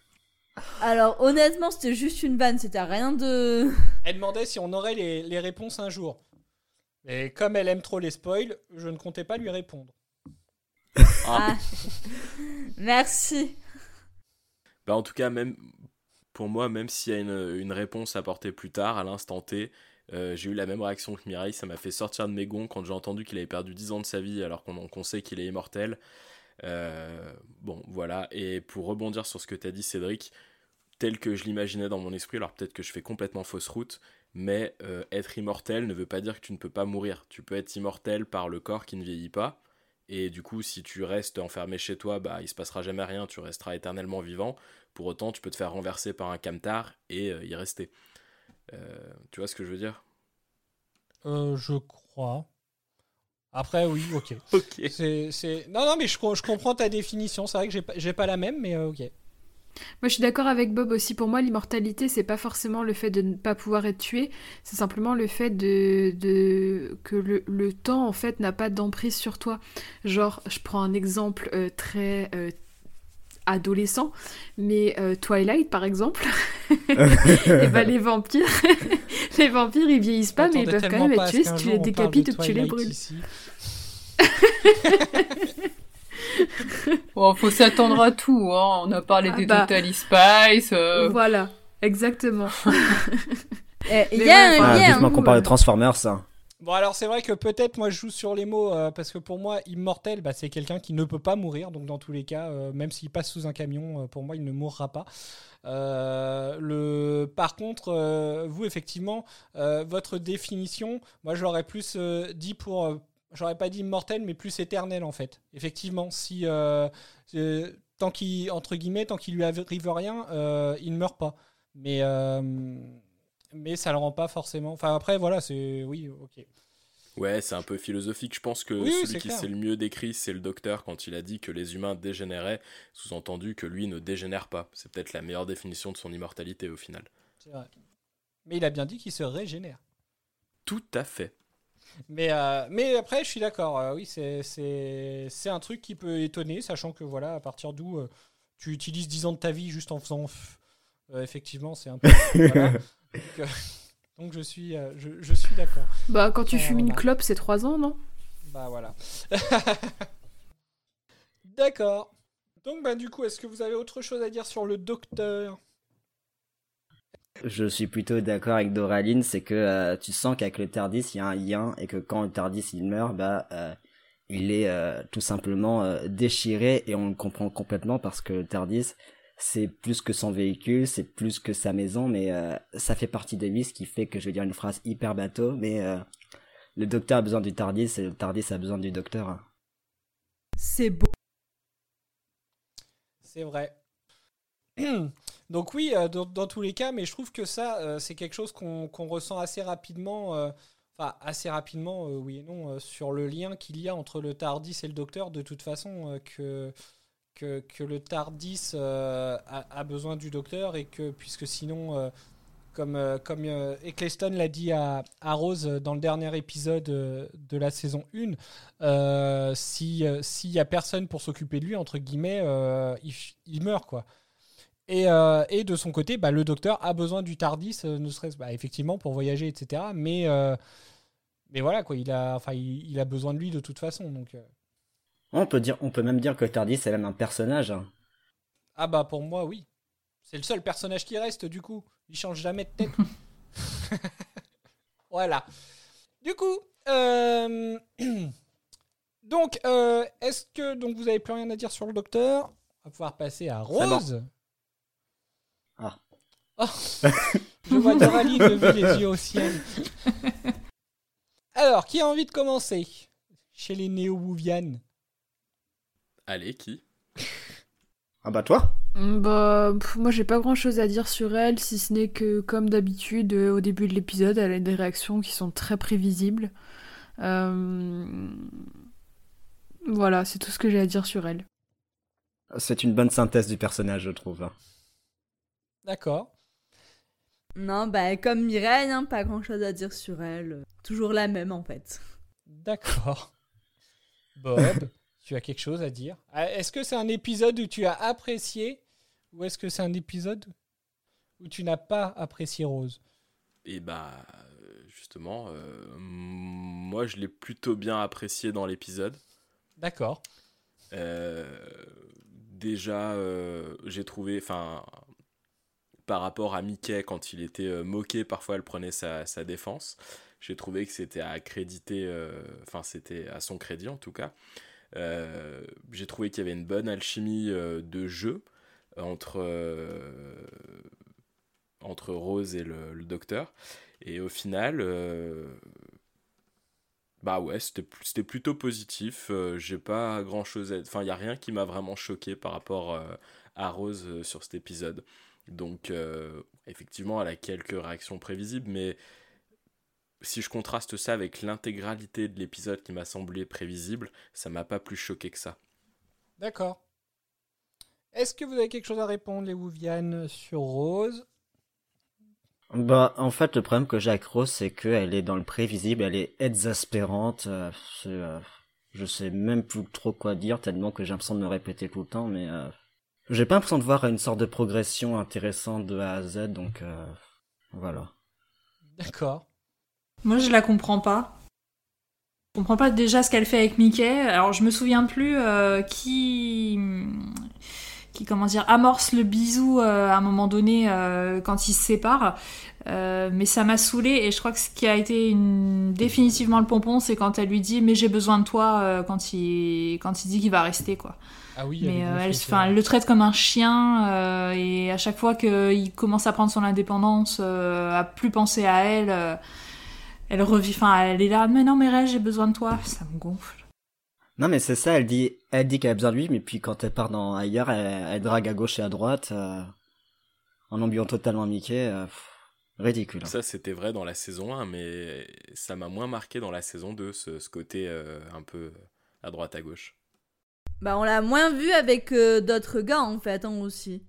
[laughs] Alors, honnêtement, c'était juste une vanne, c'était rien de. Elle demandait si on aurait les, les réponses un jour. Et comme elle aime trop les spoils, je ne comptais pas lui répondre. Ah. Merci. Bah, en tout cas, même pour moi, même s'il y a une, une réponse apportée plus tard, à l'instant T, euh, j'ai eu la même réaction que Mireille. Ça m'a fait sortir de mes gonds quand j'ai entendu qu'il avait perdu 10 ans de sa vie alors qu'on sait qu'il est immortel. Euh, bon, voilà. Et pour rebondir sur ce que tu as dit, Cédric, tel que je l'imaginais dans mon esprit, alors peut-être que je fais complètement fausse route, mais euh, être immortel ne veut pas dire que tu ne peux pas mourir. Tu peux être immortel par le corps qui ne vieillit pas. Et du coup, si tu restes enfermé chez toi, bah, il se passera jamais rien, tu resteras éternellement vivant. Pour autant, tu peux te faire renverser par un camtar et y rester. Euh, tu vois ce que je veux dire? Euh, je crois. Après, oui, ok. [laughs] Ok. C'est, c'est- Non, non, mais je, je comprends ta définition. C'est vrai que j'ai pas, j'ai pas la même, mais euh, ok. Moi, je suis d'accord avec Bob aussi. Pour moi, l'immortalité, c'est pas forcément le fait de ne pas pouvoir être tué, c'est simplement le fait de, de... que le, le temps, en fait, n'a pas d'emprise sur toi. Genre, je prends un exemple euh, très euh, adolescent, mais euh, Twilight, par exemple, [laughs] [laughs] et ben, les vampires, [laughs] les vampires, ils vieillissent pas, mais ils peuvent quand même être tués si tu les décapites ou que tu les brûles. Bon, faut s'attendre à tout, hein. On a parlé Ah des bah. Totally Spice. euh, Voilà, exactement. Eh, Il y a un Ah, lien. parle de euh, Transformers, ça. Bon, alors c'est vrai que peut-être moi je joue sur les mots euh, parce que pour moi, immortel, bah, c'est quelqu'un qui ne peut pas mourir. Donc dans tous les cas, euh, même s'il passe sous un camion, euh, pour moi, il ne mourra pas. Le... Par contre, vous, effectivement, votre définition, moi je l'aurais plus dit pour. J'aurais pas dit immortel, mais plus éternel en fait. Effectivement, si. tant qu'il. Entre guillemets, tant qu'il lui arrive rien, il ne meurt pas. Mais. Mais ça le rend pas forcément. Enfin, après, voilà, c'est. Oui, ok. Ouais, c'est un peu philosophique. Je pense que Oui, celui qui s'est le mieux décrit, c'est le docteur quand il a dit que les humains dégénéraient, sous-entendu que lui ne dégénère pas. C'est peut-être la meilleure définition de son immortalité au final. C'est vrai. Mais il a bien dit qu'il se régénère. Tout à fait. Mais, euh, mais après, je suis d'accord. euh, oui, c'est- c'est c'est un truc qui peut étonner, sachant que voilà, à partir d'où euh, tu utilises 10 ans de ta vie juste en faisant. effectivement, c'est un peu. [laughs] voilà. Donc, euh, [laughs] donc je suis, euh, je, je suis d'accord. Bah, quand tu Euh, fumes une clope, c'est 3 ans, non? Bah voilà. [laughs] d'accord. Donc, bah, du coup, est-ce que vous avez autre chose à dire sur le docteur? Je suis plutôt d'accord avec Doraline, c'est que euh, tu sens qu'avec le Tardis, il y a un lien, et que quand le Tardis il meurt, bah, euh, il est euh, tout simplement euh, déchiré, et on le comprend complètement parce que le Tardis, c'est plus que son véhicule, c'est plus que sa maison, mais euh, ça fait partie de lui, ce qui fait que je vais dire une phrase hyper bateau, mais euh, le docteur a besoin du Tardis, et le Tardis a besoin du docteur. C'est beau. C'est vrai. [clears throat] Donc oui, euh, dans, dans tous les cas, mais je trouve que ça, euh, c'est quelque chose qu'on ressent assez rapidement, euh, enfin assez rapidement, euh, oui et non, euh, sur le lien qu'il y a entre le Tardis et le Docteur, de toute façon, euh, que, que, le Tardis euh, a, besoin du Docteur et que, puisque sinon, euh, comme, euh, comme Eccleston l'a dit à, à Rose dans le dernier épisode de la saison 1, euh, si euh, s'il y a personne pour s'occuper de lui entre guillemets il, meurt quoi et, et de son côté bah, le docteur a besoin du Tardis ne serait-ce bah, effectivement pour voyager etc mais Mais voilà, quoi, il a, enfin, il, a besoin de lui de toute façon. Donc. On peut dire, on peut même dire que Tardis c'est même un personnage. hein. Ah bah pour moi, oui. C'est le seul personnage qui reste, du coup. Il change jamais de tête. [laughs] voilà. Du coup, euh, [clears throat] donc, euh, est-ce que donc vous avez plus rien à dire sur le docteur? On va pouvoir passer à bon. Rose. Ah. Oh. Je vois [laughs] Doraline lever les yeux au ciel. [laughs] Alors, qui a envie de commencer? Chez les néo-Wouvianes Allez, qui? Ah bah toi? Bah, pff, moi j'ai pas grand chose à dire sur elle, si ce n'est que, comme d'habitude, euh, au début de l'épisode, elle a des réactions qui sont très prévisibles. Euh, Voilà, c'est tout ce que j'ai à dire sur elle. C'est une bonne synthèse du personnage, je trouve. D'accord. Non, bah comme Mireille, hein, pas grand chose à dire sur elle. Toujours la même en fait. D'accord. Bob, [laughs] tu as quelque chose à dire Ah, Est-ce que c'est un épisode où tu as apprécié ou est-ce que c'est un épisode où tu n'as pas apprécié Rose? Et bah, euh, justement, euh, moi je l'ai plutôt bien apprécié dans l'épisode. D'accord. Euh, déjà, euh, j'ai trouvé, enfin, par rapport à Mickey, quand il était moqué, parfois elle prenait sa, sa défense. J'ai trouvé que c'était à créditer, enfin, c'était à son crédit en tout cas. Euh, j'ai trouvé qu'il y avait une bonne alchimie euh, de jeu entre, euh, entre Rose et le, docteur. Et au final, bah ouais, c'était plutôt positif. J'ai pas grand chose à. Enfin, il y a rien qui m'a vraiment choqué par rapport à Rose sur cet épisode. Donc, effectivement, elle a quelques réactions prévisibles, mais si je contraste ça avec l'intégralité de l'épisode qui m'a semblé prévisible, ça m'a pas plus choqué que ça. D'accord. Est-ce que vous avez quelque chose à répondre, les Wouvianes, sur Rose? Bah, en fait, le problème que j'ai avec Rose, c'est qu'elle est dans le prévisible, elle est exaspérante. euh, c'est, euh, je sais même plus trop quoi dire, tellement que j'ai l'impression de me répéter tout le temps, mais euh, j'ai pas l'impression de voir une sorte de progression intéressante de A à Z, donc euh, voilà. D'accord. Moi, je la comprends pas. Je comprends pas déjà ce qu'elle fait avec Mickey. Alors, je me souviens plus euh, qui qui comment dire amorce le bisou euh, à un moment donné euh, quand ils se séparent. Euh, mais ça m'a saoulé et je crois que ce qui a été une... définitivement le pompon, c'est quand elle lui dit mais j'ai besoin de toi quand il quand il dit qu'il va rester quoi. Ah oui, Mais elle, enfin, le traite comme un chien et à chaque fois qu'il commence à prendre son indépendance, à plus penser à elle, elle revit. Enfin, elle est là. Mais non, mais Ray, j'ai besoin de toi. Ça me gonfle. Non, mais c'est ça, elle dit, elle dit qu'elle a besoin de lui, mais puis quand elle part dans ailleurs, elle, elle drague à gauche et à droite, euh, en oubliant totalement Mickey, euh, pff, ridicule. Ça, c'était vrai dans la saison 1, mais ça m'a moins marqué dans la saison 2, ce, ce côté euh, un peu à droite à gauche. Bah on l'a moins vue avec euh, d'autres gars en fait hein, aussi.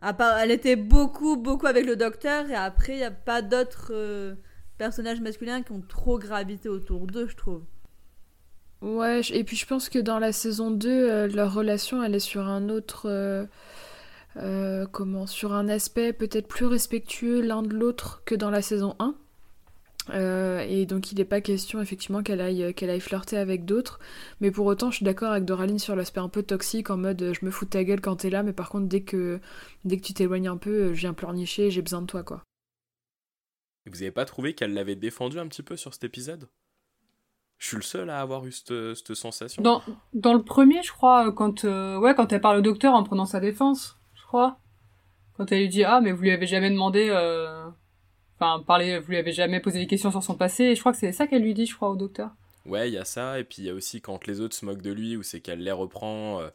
À part, elle était beaucoup beaucoup avec le docteur et après il y a pas d'autres euh, personnages masculins qui ont trop gravité autour d'eux je trouve. Ouais, et puis je pense que dans la saison 2, euh, leur relation, elle est sur un autre... euh, euh, comment? Sur un aspect peut-être plus respectueux l'un de l'autre que dans la saison 1. Euh, et donc il n'est pas question effectivement qu'elle aille, qu'elle aille flirter avec d'autres. Mais pour autant, je suis d'accord avec Doraline sur l'aspect un peu toxique, en mode je me fous de ta gueule quand t'es là, mais par contre dès que, dès que tu t'éloignes un peu, je viens pleurnicher, j'ai besoin de toi quoi. Et vous avez pas trouvé qu'elle l'avait défendu un petit peu sur cet épisode? Je suis le seul à avoir eu cette, cette sensation. Dans, dans le premier, je crois, quand, euh, ouais, quand elle parle au docteur en prenant sa défense, je crois. Quand elle lui dit, ah, mais vous lui avez jamais demandé, euh... enfin, parler, vous lui avez jamais posé des questions sur son passé, et je crois que c'est ça qu'elle lui dit, je crois, au docteur. Ouais, il y a ça, et puis il y a aussi quand les autres se moquent de lui, ou c'est qu'elle les reprend. euh,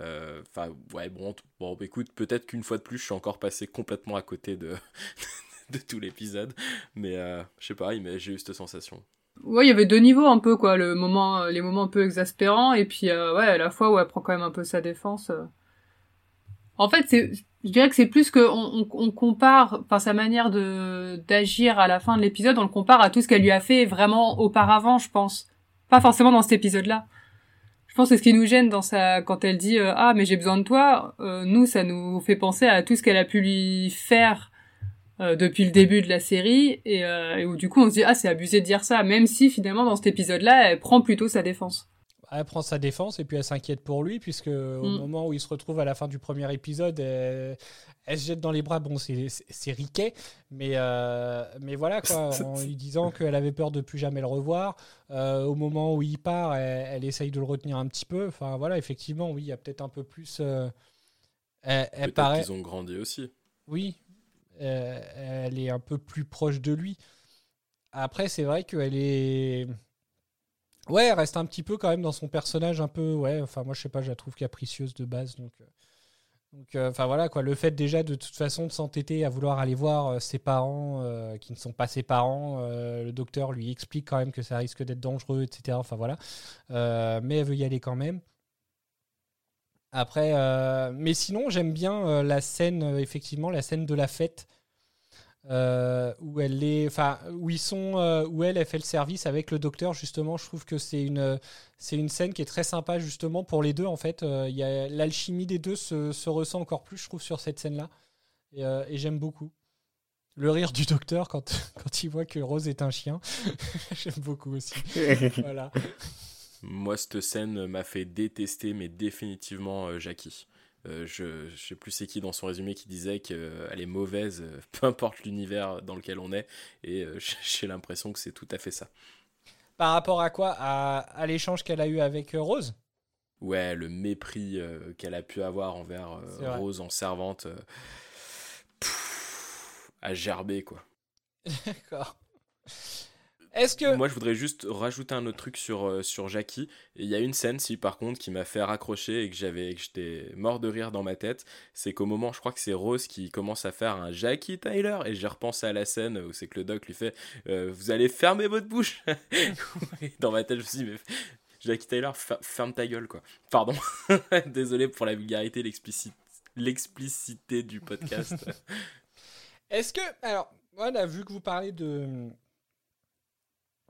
euh, Enfin, ouais, bon, bon, écoute, peut-être qu'une fois de plus, je suis encore passé complètement à côté de, [laughs] de tout l'épisode, mais euh, je sais pas, mais j'ai eu cette sensation. Ouais, il y avait deux niveaux un peu, quoi, le moment, euh, les moments un peu exaspérants, et puis, euh, ouais, à la fois où elle prend quand même un peu sa défense. euh. En fait, c'est, je dirais que c'est plus que on, compare, enfin, sa manière de, d'agir à la fin de l'épisode, on le compare à tout ce qu'elle lui a fait vraiment auparavant, je pense. Pas forcément dans cet épisode-là. Je pense que ce qui nous gêne dans sa, quand elle dit, euh, ah, mais j'ai besoin de toi, euh, nous, ça nous fait penser à tout ce qu'elle a pu lui faire, euh, depuis le début de la série et, euh, et où du coup on se dit ah c'est abusé de dire ça, même si finalement dans cet épisode-là elle prend plutôt sa défense. Elle prend sa défense et puis elle s'inquiète pour lui, puisque au Mm. moment où il se retrouve à la fin du premier épisode, elle, elle se jette dans les bras. Bon, c'est c'est Riquet, mais, euh, mais voilà, quoi, [laughs] en lui disant qu'elle avait peur de plus jamais le revoir. Euh, au moment où il part, elle, elle essaye de le retenir un petit peu. Enfin, voilà, effectivement, oui, il y a peut-être un peu plus. euh, elle, elle Peut-être paraît. qu'ils ont grandi aussi. Oui, euh, elle est un peu plus proche de lui. Après, c'est vrai qu'elle est. Ouais, elle reste un petit peu quand même dans son personnage un peu. Ouais, enfin, moi, je sais pas, je la trouve capricieuse de base. Donc, euh, euh, enfin, voilà, quoi. Le fait déjà de toute façon de s'entêter à vouloir aller voir ses parents qui ne sont pas ses parents, le docteur lui explique quand même que ça risque d'être dangereux, etc. Enfin, voilà. Mais elle veut y aller quand même. Après, euh, mais sinon, j'aime bien euh, la scène, euh, effectivement, la scène de la fête. où elle est, enfin, où ils sont, où elle, elle fait le service avec le docteur. Justement, je trouve que c'est une, c'est une scène qui est très sympa justement pour les deux. En fait, il y a l'alchimie des deux se, se ressent encore plus, je trouve, sur cette scène-là, et, et j'aime beaucoup. Le rire du docteur quand, [laughs] quand il voit que Rose est un chien, [laughs] j'aime beaucoup aussi. [laughs] voilà. Moi, cette scène m'a fait détester, mais définitivement euh, Jackie. Euh, je, je sais plus c'est qui dans son résumé qui disait qu'elle est mauvaise, euh, [laughs] peu importe l'univers dans lequel on est, et [laughs] j'ai l'impression que c'est tout à fait ça. Par rapport à quoi? À, à l'échange qu'elle a eu avec Rose? Ouais, le mépris euh, qu'elle a pu avoir envers euh. Rose en servante, pff, à gerber quoi. [laughs] D'accord. Est-ce que. Moi, je voudrais juste rajouter un autre truc sur, euh, sur Jackie. Il y a une scène, si par contre, qui m'a fait raccrocher et que j'avais, que j'étais mort de rire dans ma tête. C'est qu'au moment, je crois que c'est Rose qui commence à faire un Jackie Tyler. Et j'ai repensé à la scène où c'est que le doc lui fait euh, Vous allez fermer votre bouche. [laughs] Et dans ma tête, je me suis dit Mais Jackie Tyler, fer- ferme ta gueule, quoi. Pardon. [laughs] Désolé pour la vulgarité, l'explicite- l'explicité du podcast. [laughs] Est-ce que. Alors, voilà, vu que vous parlez de.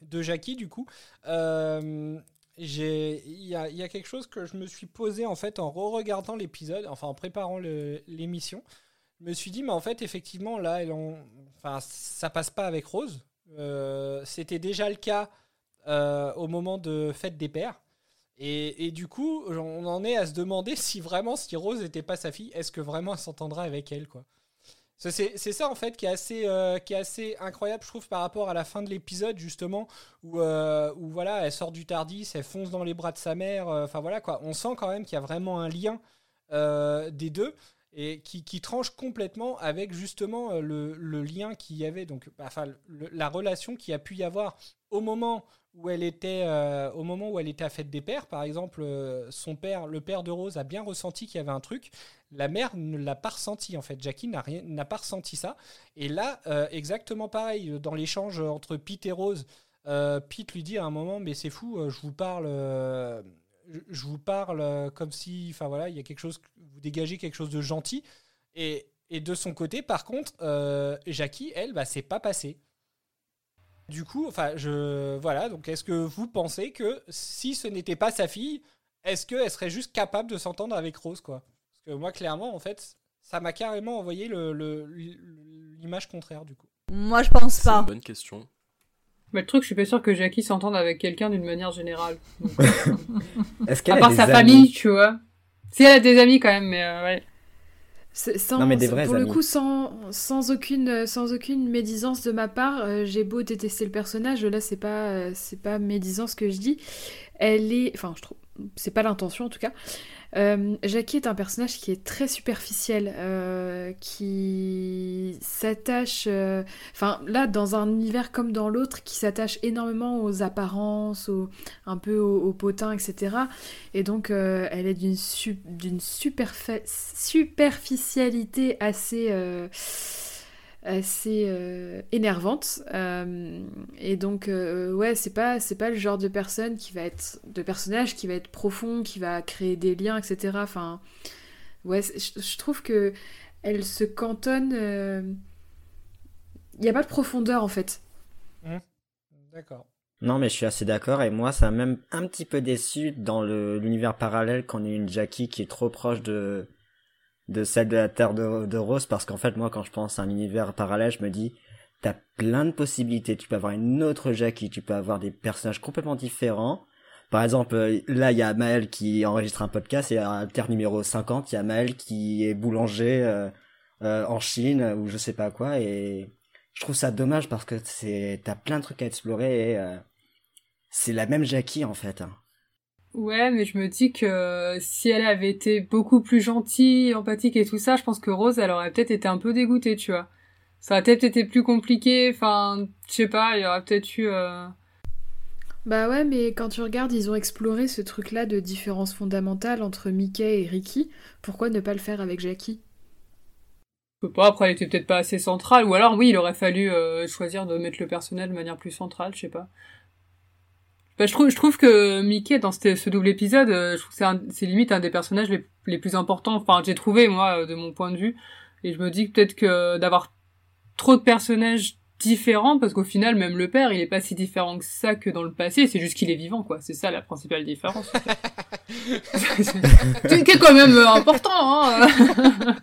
De Jackie, du coup, euh, il y a, quelque chose que je me suis posé en fait en re-regardant l'épisode, enfin en préparant l'émission. Je me suis dit, mais en fait, effectivement, là, elle en- enfin, ça passe pas avec Rose. Euh, C'était déjà le cas euh, au moment de Fête des Pères. Et, et du coup, on en est à se demander [laughs] si vraiment, si Rose n'était pas sa fille, est-ce que vraiment elle s'entendra avec elle, quoi. C'est ça en fait qui est, assez, euh, qui est assez incroyable, je trouve, par rapport à la fin de l'épisode, justement, où, euh, où voilà, elle sort du Tardis, elle fonce dans les bras de sa mère. euh, Enfin voilà quoi, on sent quand même qu'il y a vraiment un lien des deux et qui, qui tranche complètement avec justement euh, le, lien qu'il y avait, donc bah, enfin la relation qu'il y a pu y avoir au moment où elle était, euh, au moment où elle était à fête des pères, par exemple, euh, son père, le père de Rose, a bien ressenti qu'il y avait un truc. La mère ne l'a pas ressenti en fait. Jackie n'a rien, n'a pas ressenti ça. Et là, euh, exactement pareil dans l'échange entre Pete et Rose. Pete lui dit à un moment, mais c'est fou, je vous parle, je, vous parle euh, comme si, enfin voilà, il y a quelque chose, vous dégagez quelque chose de gentil. Et, et de son côté, par contre, euh, Jackie, elle, bah, c'est pas passé. Du coup, enfin, je voilà. Donc, est-ce que vous pensez que si ce n'était pas sa fille, est-ce qu'elle serait juste capable de s'entendre avec Rose, quoi? Parce que moi, clairement, en fait, ça m'a carrément envoyé le- le- l'image contraire, du coup. Moi, je pense C'est une pas. bonne question. Mais le truc, je suis pas sûr que Jackie s'entende avec quelqu'un d'une manière générale. Donc, [laughs] Est-ce à a part des sa amis famille, tu vois. Si elle a des amis quand même, mais euh, ouais. C'est- Sans, Non, mais des vrais pour le coup, sans, sans, aucune, sans aucune médisance de ma part, euh, j'ai beau détester le personnage, là, c'est pas, euh, c'est pas médisant ce que je dis. Elle est. Enfin, je trouve. C'est pas l'intention en tout cas. Euh, Jackie est un personnage qui est très superficiel, euh, qui s'attache. euh, Enfin, là, dans un univers comme dans l'autre, qui s'attache énormément aux apparences, un peu au, au potin, etc. Et donc, elle est d'une su- superficialité assez, assez euh, énervante. Euh, et donc, euh, ouais, c'est pas, c'est pas le genre de personne qui va être, de personnage qui va être profond, qui va créer des liens, etc. Enfin, ouais, je, je trouve que elle se cantonne. Il n'y a pas de profondeur en fait. D'accord. Non, mais je suis assez d'accord. Et moi, ça m'a même un petit peu déçu dans le- l'univers parallèle qu'on ait une Jackie qui est trop proche de, de celle de la Terre de, Rose parce qu'en fait, moi, quand je pense à un univers parallèle, je me dis, t'as plein de possibilités. Tu peux avoir une autre Jackie, tu peux avoir des personnages complètement différents. Par exemple, euh, là, il y a Maël qui enregistre un podcast et à Terre numéro 50, il y a Maël qui est boulanger euh, euh, en Chine ou je sais pas quoi et je trouve ça dommage parce que c'est t'as plein de trucs à explorer et c'est la même Jackie en fait. hein. Ouais, mais je me dis que si elle avait été beaucoup plus gentille, empathique et tout ça, je pense que Rose, elle aurait peut-être été un peu dégoûtée, tu vois. Ça aurait peut-être été plus compliqué, enfin, je sais pas, il y aurait peut-être eu... euh, Bah ouais, mais quand tu regardes, ils ont exploré ce truc-là de différence fondamentale entre Mickey et Ricky. Pourquoi ne pas le faire avec Jackie? Je sais pas, après elle était peut-être pas assez centrale, ou alors oui, il aurait fallu euh, choisir de mettre le personnel de manière plus centrale, je sais pas. Bah, je trouve, je trouve que Mickey dans ce, ce double épisode, euh, je trouve que c'est, limite un des personnages les, les plus importants. Enfin, j'ai trouvé moi euh, de mon point de vue, et je me dis que peut-être que d'avoir trop de personnages différents, parce qu'au final même le père, il est pas si différent que ça que dans le passé. C'est juste qu'il est vivant, quoi. C'est ça la principale différence. [laughs] c'est qui est quand même euh, important. Hein [laughs]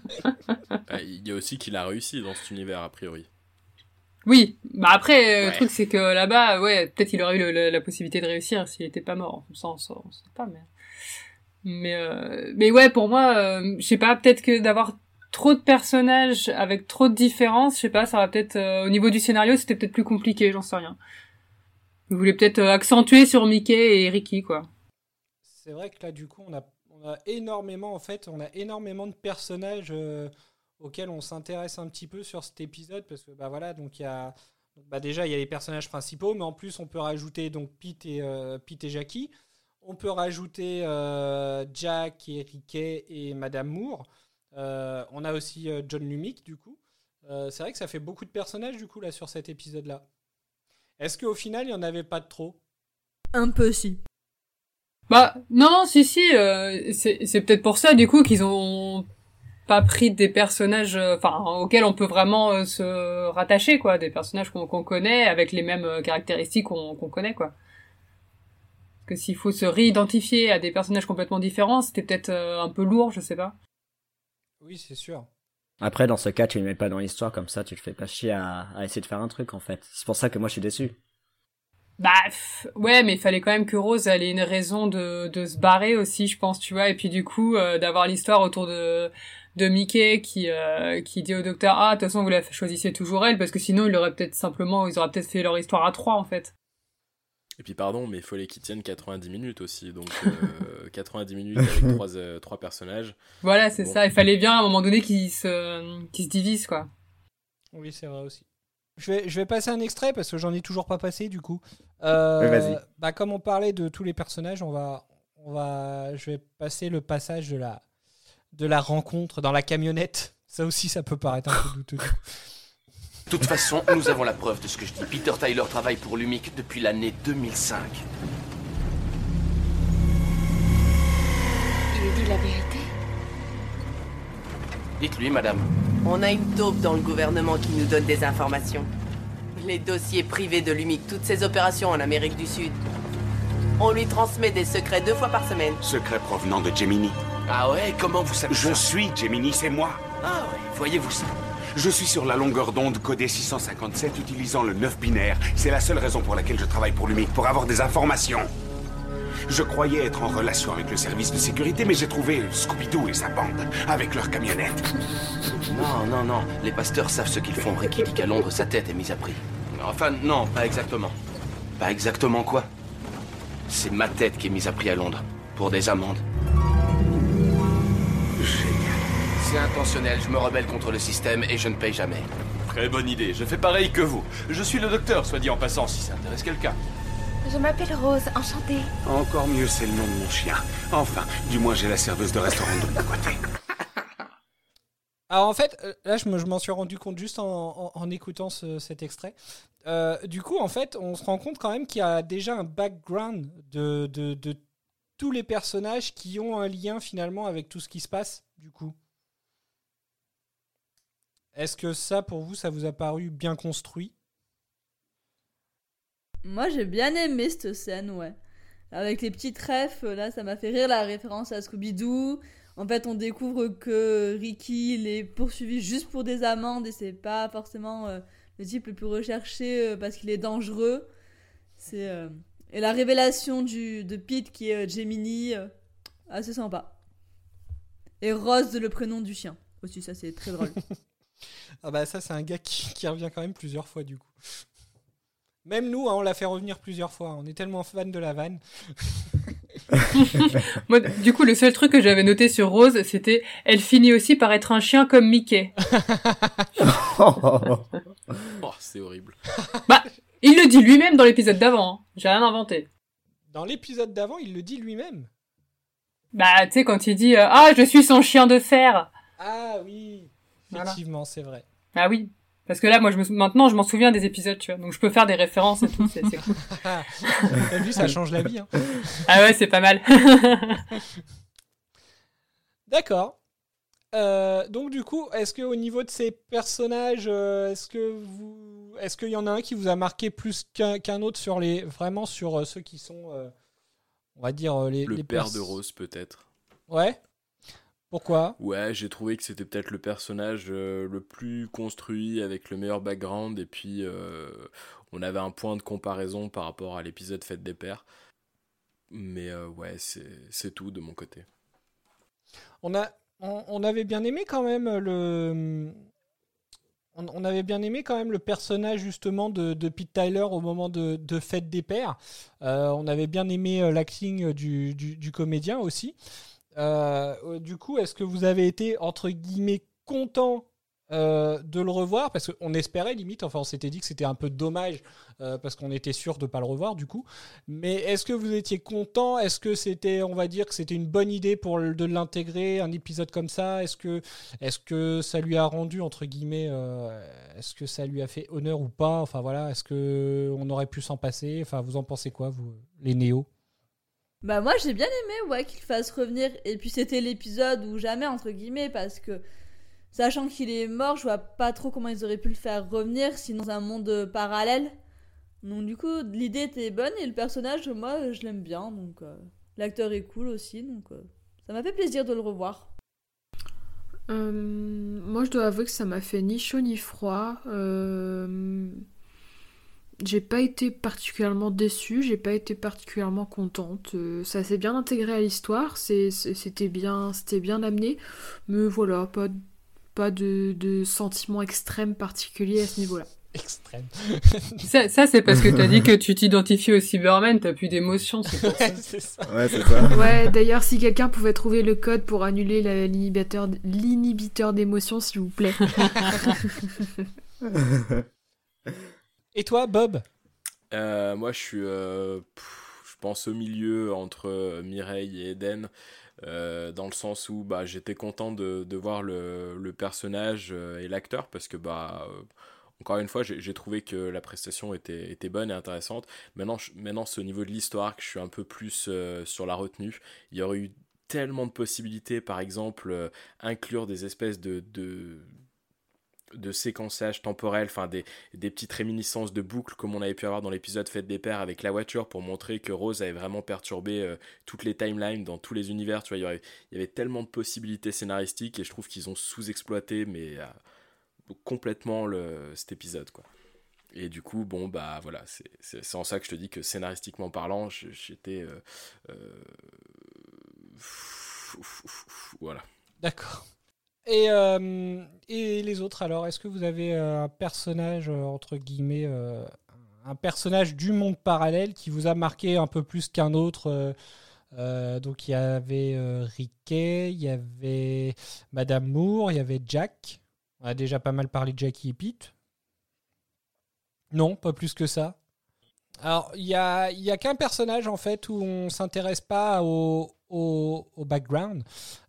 Ah, Il y a aussi qu'il a réussi dans cet univers, a priori. Oui, bah après, euh, le truc c'est que là-bas, ouais, peut-être il aurait eu le- la, la possibilité de réussir s'il était pas mort. Ça, on, sait- pas, mais... Mais, euh, mais ouais, pour moi, euh, je sais pas, peut-être que d'avoir trop de personnages avec trop de différences, je sais pas, ça va peut-être... euh, au niveau du scénario, c'était peut-être plus compliqué, j'en sais rien. Vous voulez peut-être accentuer sur Mickey et Ricky, quoi. C'est vrai que là, du coup, on a, on a énormément, en fait, on a énormément de personnages auxquels on s'intéresse un petit peu sur cet épisode parce que, bah voilà, donc il y a, donc, bah déjà il y a les personnages principaux, mais en plus on peut rajouter donc Pete et euh, Pete et Jackie. On peut rajouter euh, Jack et Riquet et Madame Moore. Euh, on a aussi euh, John Lumick, du coup. Euh, c'est vrai que ça fait beaucoup de personnages, du coup, là, sur cet épisode-là. Est-ce qu'au final, il n'y en avait pas de trop? Un peu si. Bah non si si euh, c'est c'est peut-être pour ça du coup qu'ils ont pas pris des personnages euh, enfin auxquels on peut vraiment euh, se rattacher quoi des personnages qu'on connaît avec les mêmes euh, caractéristiques qu'on connaît quoi parce que s'il faut se réidentifier à des personnages complètement différents c'était peut-être euh, un peu lourd je sais pas Oui, c'est sûr. Après, dans ce cas, tu le mets pas dans l'histoire comme ça, tu te fais pas chier à, à essayer de faire un truc en fait. C'est pour ça que moi je suis déçu. Bah ouais, mais il fallait quand même que Rose elle ait une raison de, de se barrer aussi, je pense, tu vois. Et puis du coup, euh, d'avoir l'histoire autour de de Mickey qui euh, qui dit au docteur ah de toute façon vous la choisissez toujours elle parce que sinon il aurait peut-être simplement ils auraient peut-être fait leur histoire à trois en fait. Et puis pardon, mais il fallait qu'il tienne 90 minutes aussi. Donc euh, [laughs] 90 minutes avec trois, euh, trois personnages. Voilà, c'est Bon. ça. Il fallait bien à un moment donné qu'ils se qu'ils se divisent quoi. Oui, c'est vrai aussi. Je vais, je vais passer un extrait parce que j'en ai toujours pas passé du coup. Euh, Oui. Bah, comme on parlait de tous les personnages, on va, on va, je vais passer le passage de la, de la rencontre dans la camionnette. Ça aussi, ça peut paraître un peu douteux. De toute façon, nous avons la preuve de ce que je dis. Peter Tyler travaille pour Lumic depuis l'année 2005. Il dit la vérité. Dites-lui, madame. On a une taupe dans le gouvernement qui nous donne des informations. Les dossiers privés de l'UMIC, toutes ses opérations en Amérique du Sud. On lui transmet des secrets deux fois par semaine. Secret provenant de Gemini. Ah ouais, comment vous savez Je ça suis Gemini, c'est moi. Ah ouais, voyez-vous ça Je suis sur la longueur d'onde codée 657 utilisant le 9 binaire. C'est la seule raison pour laquelle je travaille pour l'UMIC, pour avoir des informations. Je croyais être en relation avec le service de sécurité, mais j'ai trouvé Scooby-Doo et sa bande, avec leur camionnette. Non, non, non. Les pasteurs savent ce qu'ils font. Ricky dit qu'à Londres, sa tête est mise à prix. Enfin, non, pas exactement. Pas exactement quoi? C'est ma tête qui est mise à prix à Londres. Pour des amendes. C'est intentionnel. Je me rebelle contre le système et je ne paye jamais. Très bonne idée, je fais pareil que vous. Je suis le docteur, soit dit en passant, si ça intéresse quelqu'un. Je m'appelle Rose, enchantée. Encore mieux, c'est le nom de mon chien. Enfin, du moins j'ai la serveuse de restaurant de mon côté. Alors [laughs] en fait, euh, là je me- je m'en suis rendu compte juste en, en- en écoutant ce- cet extrait. Euh, du coup, en fait, on se rend compte quand même qu'il y a déjà un background de, de- de tous les personnages qui ont un lien finalement avec tout ce qui se passe, du coup. Est-ce que ça, pour vous, ça vous a paru bien construit? Moi, j'ai bien aimé cette scène, ouais. Avec les petits trèfles, là, ça m'a fait rire la référence à Scooby-Doo. En fait, on découvre que Ricky il est poursuivi juste pour des amendes et c'est pas forcément euh, le type le plus recherché euh, parce qu'il est dangereux. C'est euh, et la révélation du de Pete qui est Gemini, assez sympa. Et Rose le prénom du chien aussi, ça c'est très drôle. [laughs] Ah bah ça c'est un gars qui revient quand même plusieurs fois du coup. Même nous, hein, on l'a fait revenir plusieurs fois. On est tellement fan de la vanne. [laughs] Moi, du coup, le seul truc que j'avais noté sur Rose, c'était elle finit aussi par être un chien comme Mickey. [laughs] Oh, c'est horrible. Bah, il le dit lui-même dans l'épisode d'avant. hein. J'ai rien inventé. Dans l'épisode d'avant, il le dit lui-même. Bah, tu sais, quand il dit euh, Ah, je suis son chien de fer. Ah oui, Voilà. effectivement, c'est vrai. Ah oui. Parce que là, moi, je me sou- maintenant, je m'en souviens des épisodes, tu vois. Donc, je peux faire des références et tout. C'est cool. [laughs] T'as vu, ça change la vie. hein. Ah ouais, c'est pas mal. [laughs] D'accord. Euh, donc du coup, est-ce que au niveau de ces personnages, euh, est-ce que vous, est-ce qu'il y en a un qui vous a marqué plus qu'un autre sur les, vraiment sur euh, ceux qui sont, euh, on va dire les, Le les père pers- de Rose, peut-être. Ouais. Pourquoi? Ouais, j'ai trouvé que c'était peut-être le personnage euh, le plus construit, avec le meilleur background, et puis euh, on avait un point de comparaison par rapport à l'épisode Fête des Pères. Mais euh, ouais, c'est tout de mon côté. On a, on, on avait bien aimé quand même le, on, on avait bien aimé quand même le personnage justement de, de Pete Tyler au moment de, de Fête des Pères. On avait bien aimé l'acting du, du, du comédien aussi. Euh, du coup, est-ce que vous avez été entre guillemets content euh, de le revoir? Parce qu'on espérait limite, enfin on s'était dit que c'était un peu dommage euh, parce qu'on était sûr de pas le revoir du coup. Mais est-ce que vous étiez content? Est-ce que c'était, on va dire que c'était une bonne idée pour de l'intégrer un épisode comme ça? Est-ce que, est-ce que ça lui a rendu entre guillemets, est-ce que ça lui a fait honneur ou pas? Enfin voilà, est-ce que on aurait pu s'en passer? Enfin vous en pensez quoi vous, les néos Bah moi j'ai bien aimé ouais qu'il fasse revenir. Et puis c'était l'épisode où jamais entre guillemets parce que sachant qu'il est mort je vois pas trop comment ils auraient pu le faire revenir sinon dans un monde parallèle. Donc du coup l'idée était bonne et le personnage moi je l'aime bien. Donc euh, l'acteur est cool aussi. Donc euh, ça m'a fait plaisir de le revoir. Euh, moi, je dois avouer que ça m'a fait ni chaud ni froid. Euh, J'ai pas été particulièrement déçue, j'ai pas été particulièrement contente. Euh, ça s'est bien intégré à l'histoire, c'était bien, c'était bien amené, mais voilà, pas, pas de, de sentiment extrême particulier à ce niveau-là. Extrême. [laughs] ça, ça, c'est parce que t'as dit que tu t'identifies au Cyberman, t'as plus d'émotion, c'est pour ça. [laughs] c'est ça. Ouais, c'est ça. Ouais, d'ailleurs, si quelqu'un pouvait trouver le code pour annuler l'inhibiteur d'émotion, s'il vous plaît. [laughs] Et toi, Bob Euh, moi, je suis, euh, je pense, au milieu entre Mireille et Eden, euh, dans le sens où bah, j'étais content de, voir le, personnage et l'acteur, parce que, bah, encore une fois, j'ai trouvé que la prestation était, bonne et intéressante. Maintenant, maintenant c'est au niveau de l'histoire que je suis un peu plus sur la retenue. Il y aurait eu tellement de possibilités, par exemple, inclure des espèces de de séquençage temporel, enfin des, des petites réminiscences de boucles comme on avait pu avoir dans l'épisode Fête des Pères avec la voiture pour montrer que Rose avait vraiment perturbé euh, toutes les timelines dans tous les univers. Tu vois, il y, aurait- il y avait tellement de possibilités scénaristiques et je trouve qu'ils ont sous-exploité mais euh, complètement cet épisode quoi. Et du coup, bon, bah voilà, c'est en ça que je te dis que scénaristiquement parlant, j'étais. euh, voilà. D'accord. Et, euh, et les autres alors, est-ce que vous avez euh, un personnage, euh, entre guillemets, un personnage du monde parallèle qui vous a marqué un peu plus qu'un autre Donc il y avait Riquet, il y avait Madame Moore, il y avait Jack. On a déjà pas mal parlé de Jackie et Pete. Non, pas plus que ça. Alors, il y a, y a qu'un personnage en fait où on s'intéresse pas au, au, au background.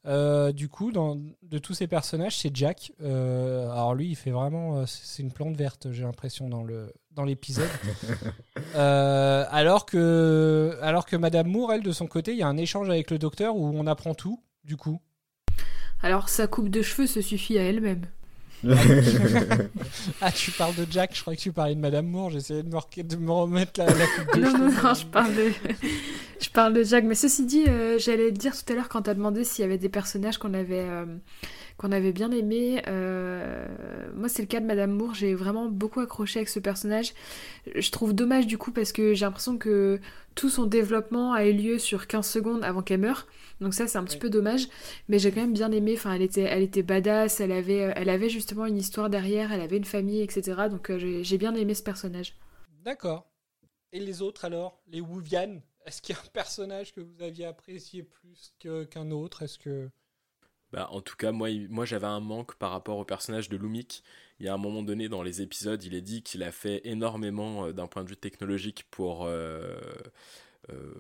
Euh, du coup, dans, de tous ces personnages, c'est Jack. Euh, alors lui, il fait vraiment, euh, c'est une plante verte, j'ai l'impression dans le dans l'épisode. [laughs] Euh, alors que alors que Madame Moore, elle, de son côté, il y a un échange avec le docteur où on apprend tout. Du coup. Alors, sa coupe de cheveux se suffit à elle-même. Ah, tu parles de Jack, je crois que tu parlais de Madame Moore, j'essayais de me, re- de me remettre la, la coupe de non, non, non, je parle de... [laughs] Je parle de Jack, mais ceci dit, euh, j'allais dire tout à l'heure quand t'as demandé s'il y avait des personnages qu'on avait, euh, qu'on avait bien aimés. Euh, moi, c'est le cas de Madame Moore. J'ai vraiment beaucoup accroché avec ce personnage. Je trouve dommage du coup parce que j'ai l'impression que tout son développement a eu lieu sur 15 secondes avant qu'elle meure. Donc ça, c'est un petit peu dommage. Mais j'ai quand même bien aimé. Enfin, elle était, elle était badass. Elle avait, elle avait justement une histoire derrière. Elle avait une famille, etc. Donc euh, j'ai j'ai bien aimé ce personnage. D'accord. Et les autres alors? Les Wuvian Est-ce qu'il y a un personnage que vous aviez apprécié plus que- qu'un autre? Est-ce que. Bah, en tout cas, moi, j'avais un manque par rapport au personnage de Lumik. Il y a un moment donné dans les épisodes, il est dit qu'il a fait énormément euh, d'un point de vue technologique pour, euh, euh,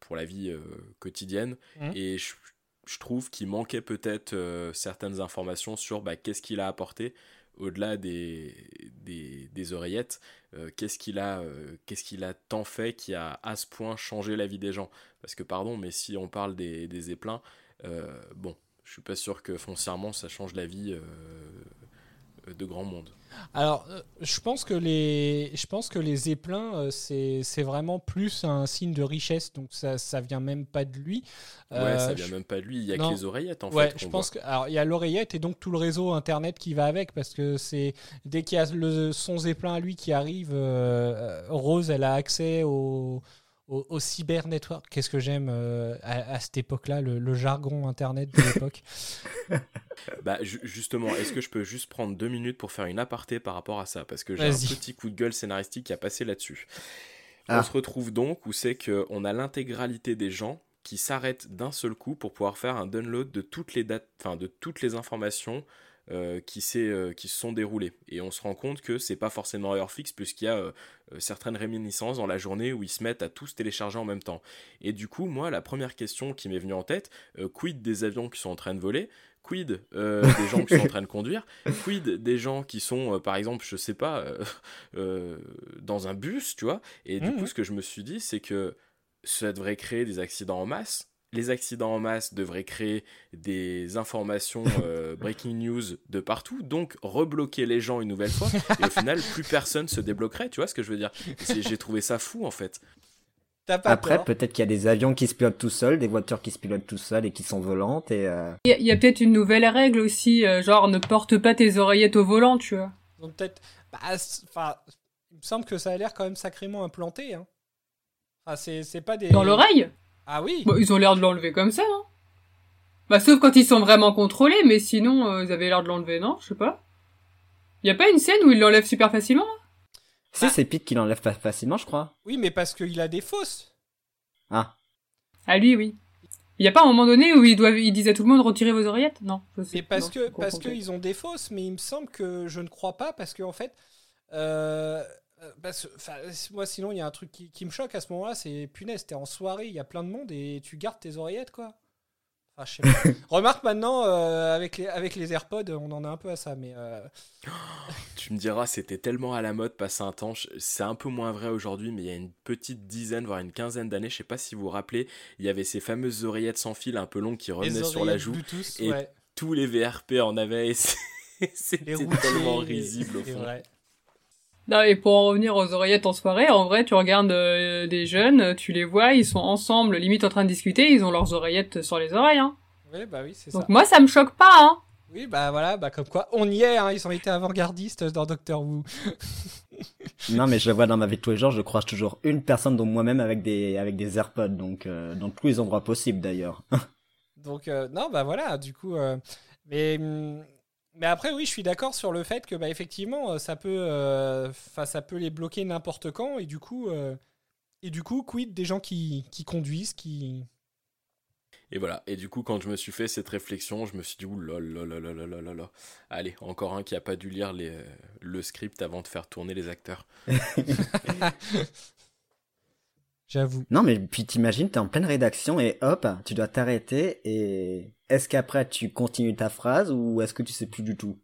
pour la vie euh, quotidienne. Mhm. Et je, je trouve qu'il manquait peut-être euh, certaines informations sur bah, qu'est-ce qu'il a apporté au-delà des, des, des oreillettes. euh, qu'est-ce qu'il a, euh, qu'est-ce qu'il a tant fait qui a à ce point changé la vie des gens? Parce que, pardon, mais si on parle des, des zeppelins, euh, bon, je suis pas sûr que foncièrement ça change la vie de grand monde. Alors, euh, je pense que les, je pense que les zeppelins, euh, c'est c'est vraiment plus un signe de richesse, donc ça, ça vient même pas de lui. Ouais, Euh, ça vient je- même pas de lui, il y a Non. que les oreillettes en ouais, fait. je pense voit. que alors il y a l'oreillette et donc tout le réseau internet qui va avec parce que c'est dès qu'il y a le son zeppelin à lui qui arrive, euh, Rose elle a accès au au, au cyber network. Qu'est-ce que j'aime euh, à, à cette époque-là, le, le jargon internet de l'époque. [laughs] Bah, ju- justement, est-ce que je peux juste prendre deux minutes pour faire une aparté par rapport à ça? Parce que j'ai un petit coup de gueule scénaristique qui a passé là-dessus. Ah. On se retrouve donc où c'est qu'on a l'intégralité des gens qui s'arrêtent d'un seul coup pour pouvoir faire un download de toutes les dates, enfin de toutes les informations euh, qui, euh, qui se sont déroulées. Et on se rend compte que c'est pas forcément heure fixe puisqu'il y a euh, certaines réminiscences dans la journée où ils se mettent à tous télécharger en même temps. Et du coup, moi, la première question qui m'est venue en tête, quid des avions qui sont en train de voler? Quid euh, des gens qui sont en train de conduire? Quid des gens qui sont, euh, par exemple, je sais pas, euh, dans un bus, tu vois? Et du Mhm. coup, ce que je me suis dit, c'est que ça devrait créer des accidents en masse. Les accidents en masse devraient créer des informations [laughs] euh, breaking news de partout, donc rebloquer les gens une nouvelle fois, et au final, plus personne se débloquerait, tu vois ce que je veux dire? J'ai trouvé ça fou en fait. Pas Après, peut-être qu'il y a des avions qui se pilotent tout seuls, des voitures qui se pilotent tout seuls et qui sont volantes et. euh, Il y a, peut-être une nouvelle règle aussi, euh, genre ne porte pas tes oreillettes au volant, tu vois. Donc peut-être, bah, il me semble que ça a l'air quand même sacrément implanté. Hein. Enfin, c'est pas des. Dans l'oreille? Ah oui. Bon, ils ont l'air de l'enlever comme ça, hein. Bah, sauf quand ils sont vraiment contrôlés, mais sinon, euh, ils avaient l'air de l'enlever, non? Je sais pas. Y a pas une scène où ils l'enlèvent super facilement hein? Si, c'est Pete qui l'enlève fa- facilement, je crois. Oui, mais parce qu'il a des fausses. Ah. Ah, lui, oui. Y a pas un moment donné où ils doivent, ils disent à tout le monde retirez vos oreillettes? Non, je sais Mais parce non, que parce pas. qu'ils ont des fausses, mais il me semble que je ne crois pas parce que en fait, euh, parce que, enfin, moi sinon il y a un truc qui, qui me choque à ce moment-là, c'est punaise, t'es en soirée, il y a plein de monde et tu gardes tes oreillettes quoi. Enfin, je sais pas. [laughs] Remarque maintenant euh, avec les avec les AirPods, on en a un peu à ça, mais euh, [gasps] Tu me diras, c'était tellement à la mode passer un temps. C'est un peu moins vrai aujourd'hui, mais il y a une petite dizaine, voire une quinzaine d'années, je sais pas si vous vous rappelez, il y avait ces fameuses oreillettes sans fil un peu longues qui revenaient sur la joue. Bluetooth, et ouais. tous les VRP en avaient. [laughs] C'était tellement risible au fond. Non, et pour en revenir aux oreillettes en soirée, en vrai, tu regardes euh, des jeunes, tu les vois, ils sont ensemble, limite en train de discuter, ils ont leurs oreillettes sur les oreilles, hein. Oui, bah oui, c'est Donc ça. moi, ça me choque pas, hein. Oui, bah voilà, bah comme quoi, on y est, hein, ils ont été avant-gardistes dans Doctor Who. [laughs] Non, mais je le vois dans ma vie de tous les jours, je croise toujours une personne, dont moi-même, avec des, avec des AirPods, donc euh, dans tous les endroits possibles d'ailleurs. [laughs] Donc, euh, non, bah voilà, du coup. euh, mais, hum, mais après, oui, je suis d'accord sur le fait que, bah, effectivement, euh, ça peut, euh, ça peut les bloquer n'importe quand. Et du coup, euh, et du coup quid des gens qui, qui, conduisent, qui. Et voilà. Et du coup, quand je me suis fait cette réflexion, je me suis dit, ouh. Allez, encore un qui a pas dû lire euh, le script avant de faire tourner les acteurs. [laughs] [laughs] J'avoue. Non, mais puis t'imagines, t'es en pleine rédaction et hop, tu dois t'arrêter et est-ce qu'après tu continues ta phrase ou est-ce que tu sais plus du tout?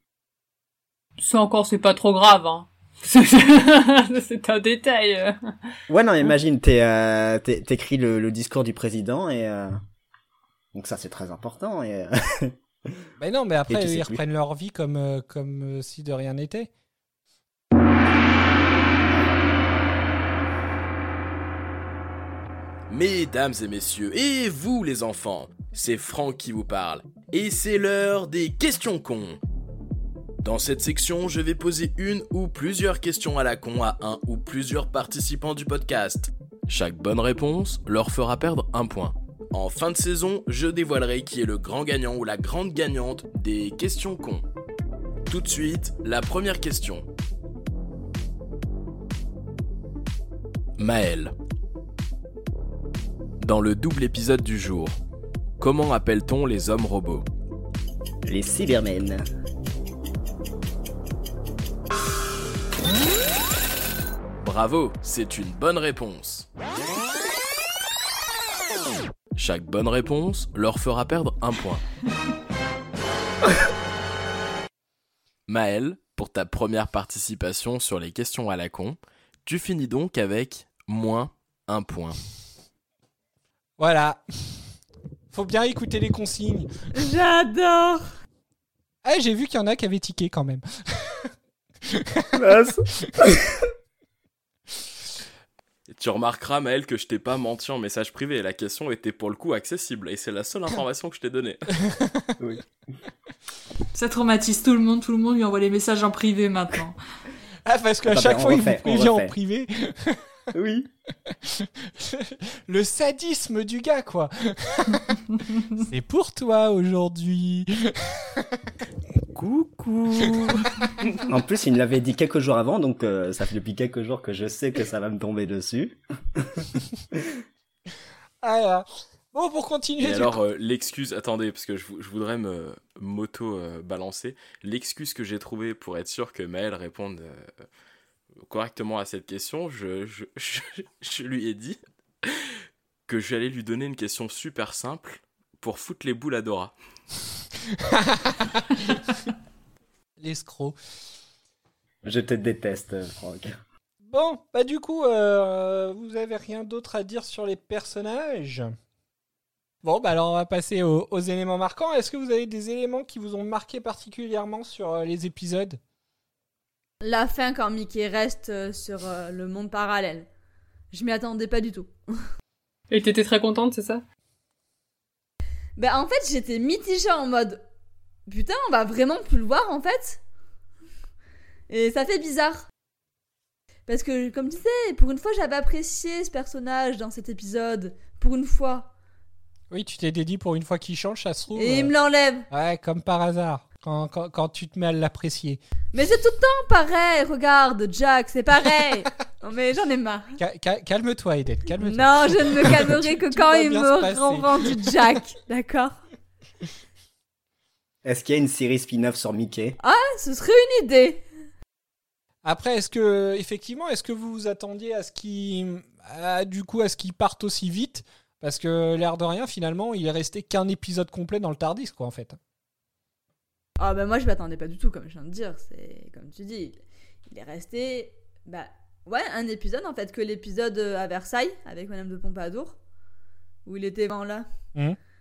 Ça encore, c'est pas trop grave, hein. [laughs] c'est un détail. Ouais, non, imagine, t'es, euh, t'es- t'écris le, le discours du président et euh, donc ça c'est très important et euh, Mais non, mais [laughs] après, tu sais ils plus. reprennent leur vie comme, comme si de rien n'était. Mesdames et messieurs, et vous les enfants, c'est Franck qui vous parle. Et c'est l'heure des questions cons. Dans cette section, je vais poser une ou plusieurs questions à la con à un ou plusieurs participants du podcast. Chaque bonne réponse leur fera perdre un point. En fin de saison, je dévoilerai qui est le grand gagnant ou la grande gagnante des questions cons. Tout de suite, la première question. Maël. Dans le double épisode du jour, comment appelle-t-on les hommes robots? Les Cybermen. Bravo, c'est une bonne réponse. Chaque bonne réponse leur fera perdre un point. [laughs] Maël, pour ta première participation sur les questions à la con, tu finis donc avec moins un point. Voilà. Faut bien écouter les consignes. J'adore Ah, j'ai vu qu'il y en a qui avaient tiqué quand même. Tu remarqueras, Maël, que je t'ai pas menti en message privé. La question était pour le coup accessible et c'est la seule information que je t'ai donnée. oui. Ça traumatise tout le monde, tout le monde lui envoie les messages en privé maintenant. Ah, parce qu'à Bah, chaque bah, fois, il vous refait, prévient en privé. Oui. [laughs] Le sadisme du gars, quoi. [laughs] C'est pour toi aujourd'hui. Coucou. en plus, il me l'avait dit quelques jours avant, donc euh, ça fait depuis quelques jours que je sais que ça va me tomber dessus. Ah, là. Bon, pour continuer. Et du alors, euh, l'excuse, attendez, parce que je, vou- je voudrais me moto-balancer. L'excuse que j'ai trouvée pour être sûr que Maël réponde euh, correctement à cette question, je, je, [laughs] je, je lui ai dit que j'allais lui donner une question super simple pour foutre les boules à Dora. [laughs] L'escroc. Je te déteste, Franck. Bon, bah du coup, euh, vous avez rien d'autre à dire sur les personnages? Bon, bah alors on va passer aux, aux éléments marquants. Est-ce que vous avez des éléments qui vous ont marqué particulièrement sur euh, les épisodes? La fin quand Mickey reste euh, sur euh, le monde parallèle. Je m'y attendais pas du tout. [laughs] Et t'étais très contente, c'est ça? Bah en fait j'étais mitigée en mode putain on va vraiment plus le voir en fait? Et ça fait bizarre. Parce que comme tu sais, pour une fois j'avais apprécié ce personnage dans cet épisode. Pour une fois. Oui, tu t'es dédié pour une fois qu'il change, ça se trouve. Et il euh, me l'enlève. Ouais, comme par hasard, quand, quand, quand tu te mets à l'apprécier. Mais c'est tout le temps pareil, regarde Jack, c'est pareil. [laughs] non mais j'en ai marre. Ca- ca- Calme-toi, Edith, calme-toi. Non, je ne me [laughs] calmerai que quand il me rend du Jack, d'accord? Est-ce qu'il y a une série spin-off sur Mickey? Ah, ce serait une idée. Après, est-ce que effectivement, est-ce que vous vous attendiez à ce qu'il, à- du coup, à ce qu'il parte aussi vite? Parce que l'air de rien, finalement, il est resté qu'un épisode complet dans le Tardis, quoi, en fait. Ah bah moi je m'attendais pas du tout comme je viens de dire, c'est comme tu dis, il, est resté bah ouais, un épisode en fait que l'épisode euh, à Versailles avec madame de Pompadour où il était vraiment là.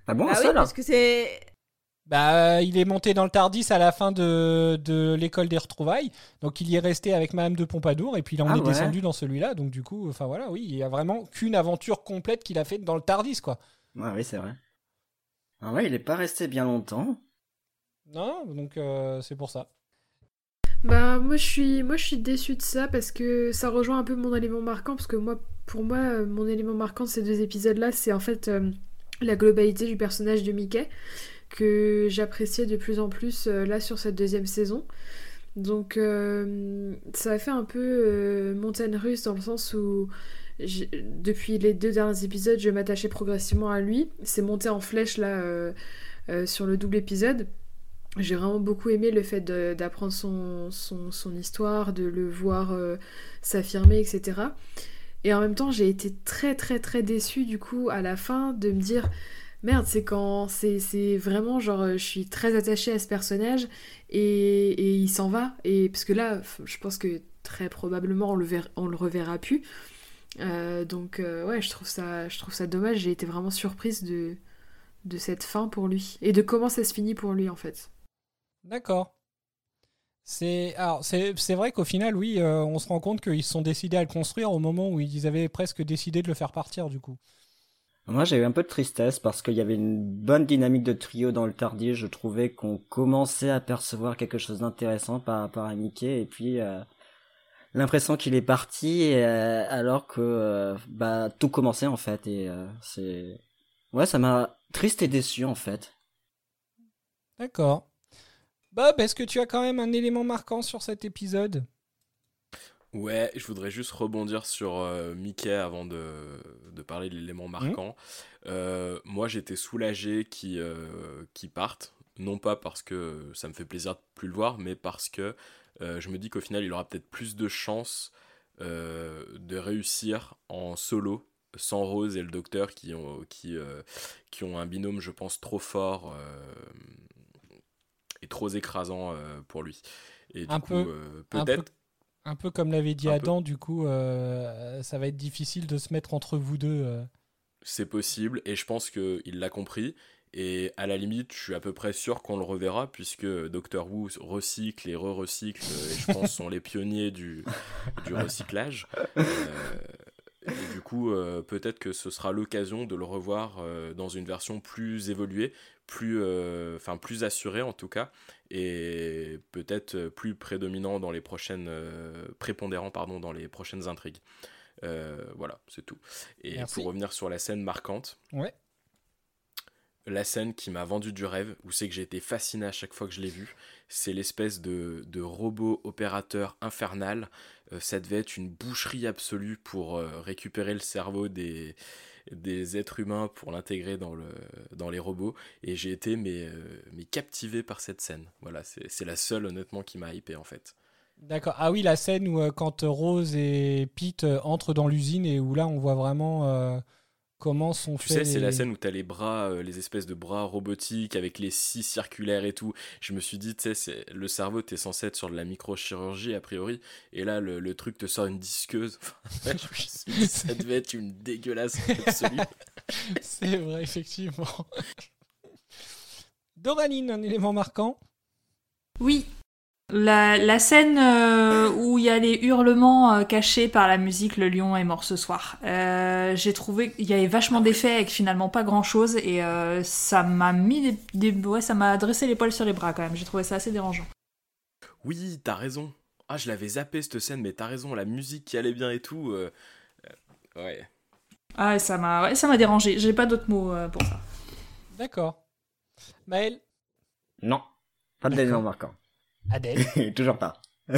Ah bon, ah oui, là parce que c'est Bah, il est monté dans le Tardis à la fin de, de l'école des retrouvailles, donc il y est resté avec Madame de Pompadour et puis il en Ah est ouais. descendu dans celui-là, donc du coup, enfin voilà, oui, il y a vraiment qu'une aventure complète qu'il a faite dans le Tardis, quoi. Ouais, oui, c'est vrai. Ah ouais, il est pas resté bien longtemps. Non, donc euh, c'est pour ça. Bah moi je suis moi je suis déçue de ça parce que ça rejoint un peu mon élément marquant parce que moi pour moi euh, mon élément marquant de ces deux épisodes là c'est en fait euh, la globalité du personnage de Mickey que j'appréciais de plus en plus là sur cette deuxième saison. Donc ça a fait un peu montagne russe dans le sens où depuis les deux derniers épisodes je m'attachais progressivement à lui. C'est monté en flèche là sur le double épisode. J'ai vraiment beaucoup aimé le fait d'apprendre son, son, histoire, de le voir euh, s'affirmer, etc. Et en même temps, j'ai été très très très déçue du coup à la fin de me dire merde, c'est quand c'est vraiment genre je suis très attachée à ce personnage et, et il s'en va. Et parce que là, je pense que très probablement on le, verra, on le reverra plus. Euh, donc euh, ouais, je trouve ça, je trouve ça dommage. J'ai été vraiment surprise de, de cette fin pour lui et de comment ça se finit pour lui en fait. D'accord. C'est alors c'est c'est vrai qu'au final, oui, euh, on se rend compte qu'ils se sont décidés à le construire au moment où ils avaient presque décidé de le faire partir, du coup. Moi, j'ai eu un peu de tristesse parce qu'il y avait une bonne dynamique de trio dans le Tardier. Je trouvais qu'on commençait à percevoir quelque chose d'intéressant par rapport à Mickey. Et puis, euh, l'impression qu'il est parti euh, alors que euh, bah, tout commençait en fait. Et c'est... Ouais, ça m'a triste et déçu en fait. D'accord. Bob, est-ce que tu as quand même un élément marquant sur cet épisode? Ouais, je voudrais juste rebondir sur euh, Mickey avant de, parler de l'élément marquant. Euh, moi, j'étais soulagé qu'il euh, parte, non pas parce que ça me fait plaisir de plus le voir, mais parce que je me dis qu'au final, il aura peut-être plus de chances de réussir en solo sans Rose et le docteur qui ont, qui, qui ont un binôme, je pense, trop fort trop écrasant pour lui. Et du coup, peut-être un peu comme l'avait dit Adam, du coup, euh, ça va être difficile de se mettre entre vous deux. Euh. C'est possible, et je pense qu'il l'a compris. Et à la limite, je suis à peu près sûr qu'on le reverra, puisque Doctor Who recycle et re-recycle, et je pense [laughs] sont les pionniers du, du recyclage. Euh, et du coup, peut-être que ce sera l'occasion de le revoir dans une version plus évoluée, plus, enfin plus assurée en tout cas, et peut-être plus prédominant dans les prochaines euh, prépondérant pardon dans les prochaines intrigues. Euh, voilà, c'est tout. Et pour revenir sur la scène marquante. Ouais. La scène qui m'a vendu du rêve, où c'est que j'ai été fasciné à chaque fois que je l'ai vu, c'est l'espèce de, de, robot opérateur infernal. Euh, ça devait être une boucherie absolue pour récupérer le cerveau des, des êtres humains pour l'intégrer dans, le, dans les robots. Et j'ai été mais, euh, mais captivé par cette scène. Voilà, c'est la seule honnêtement qui m'a hypé en fait. D'accord. Ah oui, la scène où euh, quand Rose et Pete euh, entrent dans l'usine et où là on voit vraiment comment sont tu sais, c'est la scène où tu as les bras, euh, les espèces de bras robotiques avec les scies circulaires et tout. Je me suis dit, tu sais, le cerveau, t'es censé être sur de la microchirurgie a priori, et là, le, truc te sort une disqueuse. [laughs] ça devait être une dégueulasse absolue. [laughs] c'est vrai, effectivement. Doraline, un élément marquant? Oui, la, scène euh, où il y a les hurlements euh, cachés par la musique Le lion est mort ce soir. Euh, j'ai trouvé qu'il y avait vachement d'effets avec finalement pas grand chose et ça m'a mis des, ouais, ça m'a dressé les poils sur les bras quand même. J'ai trouvé ça assez dérangeant. Oui, t'as raison. Ah, je l'avais zappé cette scène, mais t'as raison, la musique qui allait bien et tout. ouais. Ah, ça m'a ça m'a dérangé. J'ai pas d'autres mots pour ça. D'accord. Maël? Non, pas d'élément marquant. Adèle [laughs] Toujours pas. [laughs]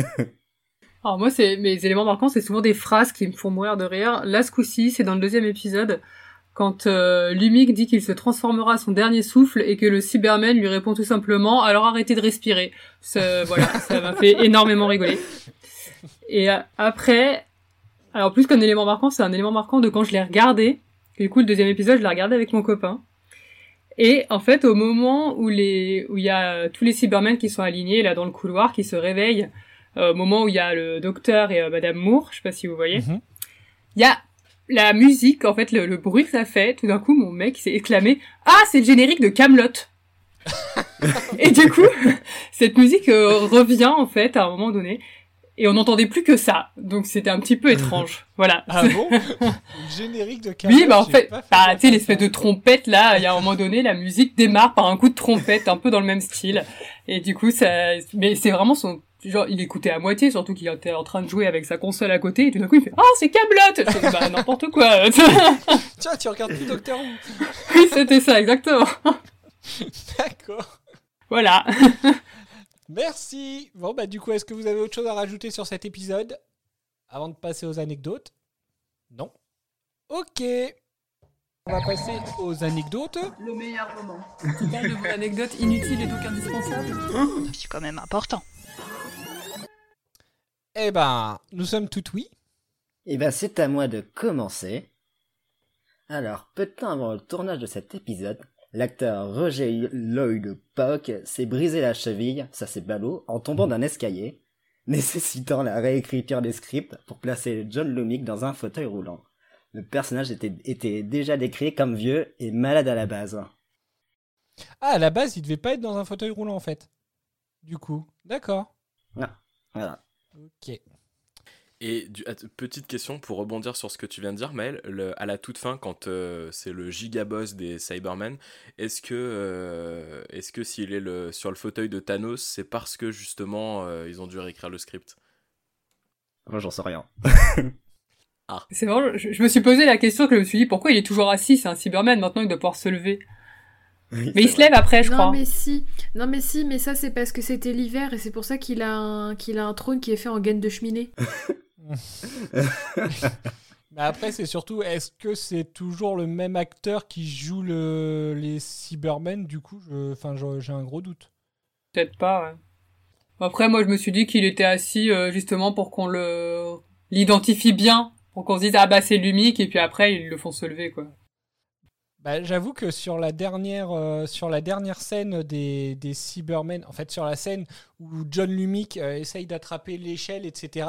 Alors moi, c'est mes éléments marquants, c'est souvent des phrases qui me font mourir de rire. Là, ce coup-ci, c'est dans le deuxième épisode, quand euh, Lumik dit qu'il se transformera à son dernier souffle et que le Cyberman lui répond tout simplement « alors arrêtez de respirer ». Voilà, [laughs] ça m'a fait énormément rigoler. Et euh, après, alors plus qu'un élément marquant, c'est un élément marquant de quand je l'ai regardé. du coup, le deuxième épisode, je l'ai regardé avec mon copain. Et en fait, au moment où les où il y a tous les Cybermen qui sont alignés là dans le couloir, qui se réveillent, euh, au moment où il y a le docteur et euh, Madame Moore, je sais pas si vous voyez, mhm. il y a la musique, en fait, le, bruit que ça fait. Tout d'un coup, mon mec s'est exclamé "Ah, c'est le générique de Camelot." [laughs] et du coup, [laughs] cette musique euh, revient en fait à un moment donné et on n'entendait plus que ça. Donc c'était un petit peu [laughs] étrange. Voilà. Ah bon [laughs] Générique de Oui, bah en fait, bah, tu sais l'espèce de trompette là, il y a un moment donné la musique démarre par un coup de trompette un peu dans le même style et du coup ça mais c'est vraiment son genre il écoutait à moitié surtout qu'il était en train de jouer avec sa console à côté et tout d'un coup il fait "Oh, c'est Camelot." bah n'importe quoi. [laughs] Tiens, tu regardes plus Docteur Who. oui, c'était ça exactement. D'accord. Voilà. Merci. Bon, bah, du coup, est-ce que vous avez autre chose à rajouter sur cet épisode avant de passer aux anecdotes? Non. Ok. On va passer aux anecdotes. Le meilleur moment. Tu parles de vos anecdotes inutiles et donc indispensables C'est quand même important. Eh ben, nous sommes tout oui. Eh ben, c'est à moi de commencer. Alors, peu de temps avant le tournage de cet épisode, L'acteur Roger Lloyd Pock s'est brisé la cheville, ça c'est ballot, en tombant d'un escalier, [laughs] nécessitant la réécriture des scripts pour placer John Lumick dans un fauteuil roulant. Le personnage était, déjà décrit comme vieux et malade à la base. Ah, à la base, il devait pas être dans un fauteuil roulant en fait. Du coup, d'accord. Non, voilà. Ok. Et du, petite question pour rebondir sur ce que tu viens de dire, Maël, le- à la toute fin, quand euh, c'est le gigaboss des Cybermen, est-ce que, euh, est-ce que s'il est le, sur le fauteuil de Thanos, c'est parce que justement euh, ils ont dû réécrire le script? Moi, j'en sais rien. [laughs] C'est vrai, je, je me suis posé la question que je me suis dit pourquoi il est toujours assis, c'est un Cyberman, maintenant il doit pouvoir se lever? Oui, Mais il se lève après, je non crois. mais si, non mais si, mais ça c'est parce que c'était l'hiver et c'est pour ça qu'il a un qu'il a un trône qui est fait en gaine de cheminée. [laughs] [laughs] Mais après, c'est surtout, est-ce que c'est toujours le même acteur qui joue le, les Cybermen Du coup, j'ai un gros doute. Peut-être pas, ouais. Après, moi, je me suis dit qu'il était assis euh, justement pour qu'on l'identifie bien, pour qu'on se dise ah bah c'est Lumic et puis après ils le font se lever quoi. Bah, J'avoue que sur la dernière, euh, sur la dernière scène des, des Cybermen, en fait sur la scène où John Lumick euh, essaye d'attraper l'échelle, etc.,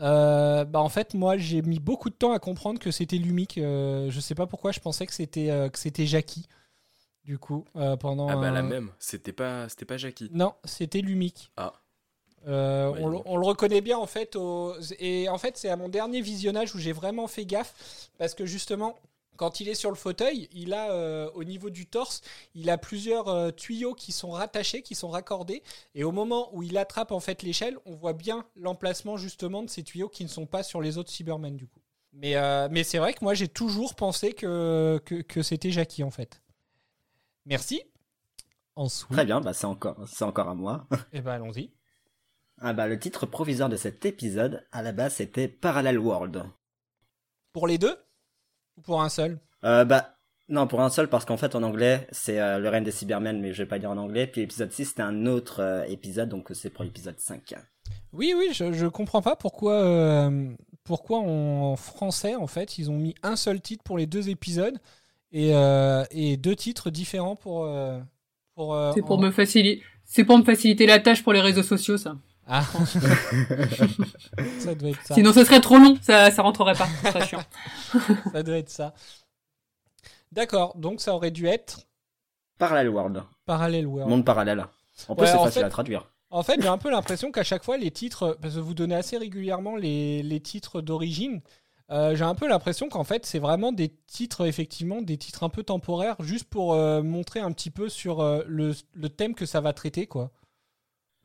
euh, bah, en fait moi j'ai mis beaucoup de temps à comprendre que c'était Lumick. Euh, je sais pas pourquoi, je pensais que c'était Jackie. Du coup, pendant. Ah bah la même, c'était pas, pas Jackie. Non, c'était Lumic. Ah. Euh, Ouais, on, le- donc. on le reconnaît bien en fait. au- Et en fait, c'est à mon dernier visionnage où j'ai vraiment fait gaffe parce que justement, quand il est sur le fauteuil, il a euh, au niveau du torse, il a plusieurs euh, tuyaux qui sont rattachés, qui sont raccordés. Et au moment où il attrape en fait l'échelle, on voit bien l'emplacement justement de ces tuyaux qui ne sont pas sur les autres Cybermen du coup. Mais, euh, mais c'est vrai que moi j'ai toujours pensé que, que, que c'était Jackie en fait. Merci. Ensuite, Très bien, bah c'est encore, c'est encore à moi. [laughs] eh ben allons-y. Ah bah le titre provisoire de cet épisode, à la base, c'était Parallel World. Pour les deux Ou pour un seul? Euh, bah non, pour un seul, parce qu'en fait en anglais, c'est euh, le règne des Cybermen, mais je vais pas dire en anglais. Puis l'épisode 6, c'était un autre euh, épisode, donc c'est pour l'épisode 5. Oui, oui, je, je comprends pas pourquoi, euh, pourquoi en français, en fait, ils ont mis un seul titre pour les deux épisodes et, euh, et deux titres différents pour. euh, pour euh, C'est pour en- me faciliter, c'est pour me faciliter la tâche pour les réseaux sociaux ça. Ah. [laughs] ça doit être ça. Sinon ce serait trop long, ça ça rentrerait pas, ce serait chiant. [laughs] ça doit être ça. D'accord, donc ça aurait dû être Parallel World. Parallel World. Monde parallèle. En plus, Ouais, c'est facile fait- à traduire. En fait, j'ai un peu l'impression qu'à chaque fois, les titres, parce que vous donnez assez régulièrement les, les titres d'origine, euh, j'ai un peu l'impression qu'en fait, c'est vraiment des titres, effectivement, des titres un peu temporaires, juste pour euh, montrer un petit peu sur euh, le, le thème que ça va traiter, quoi.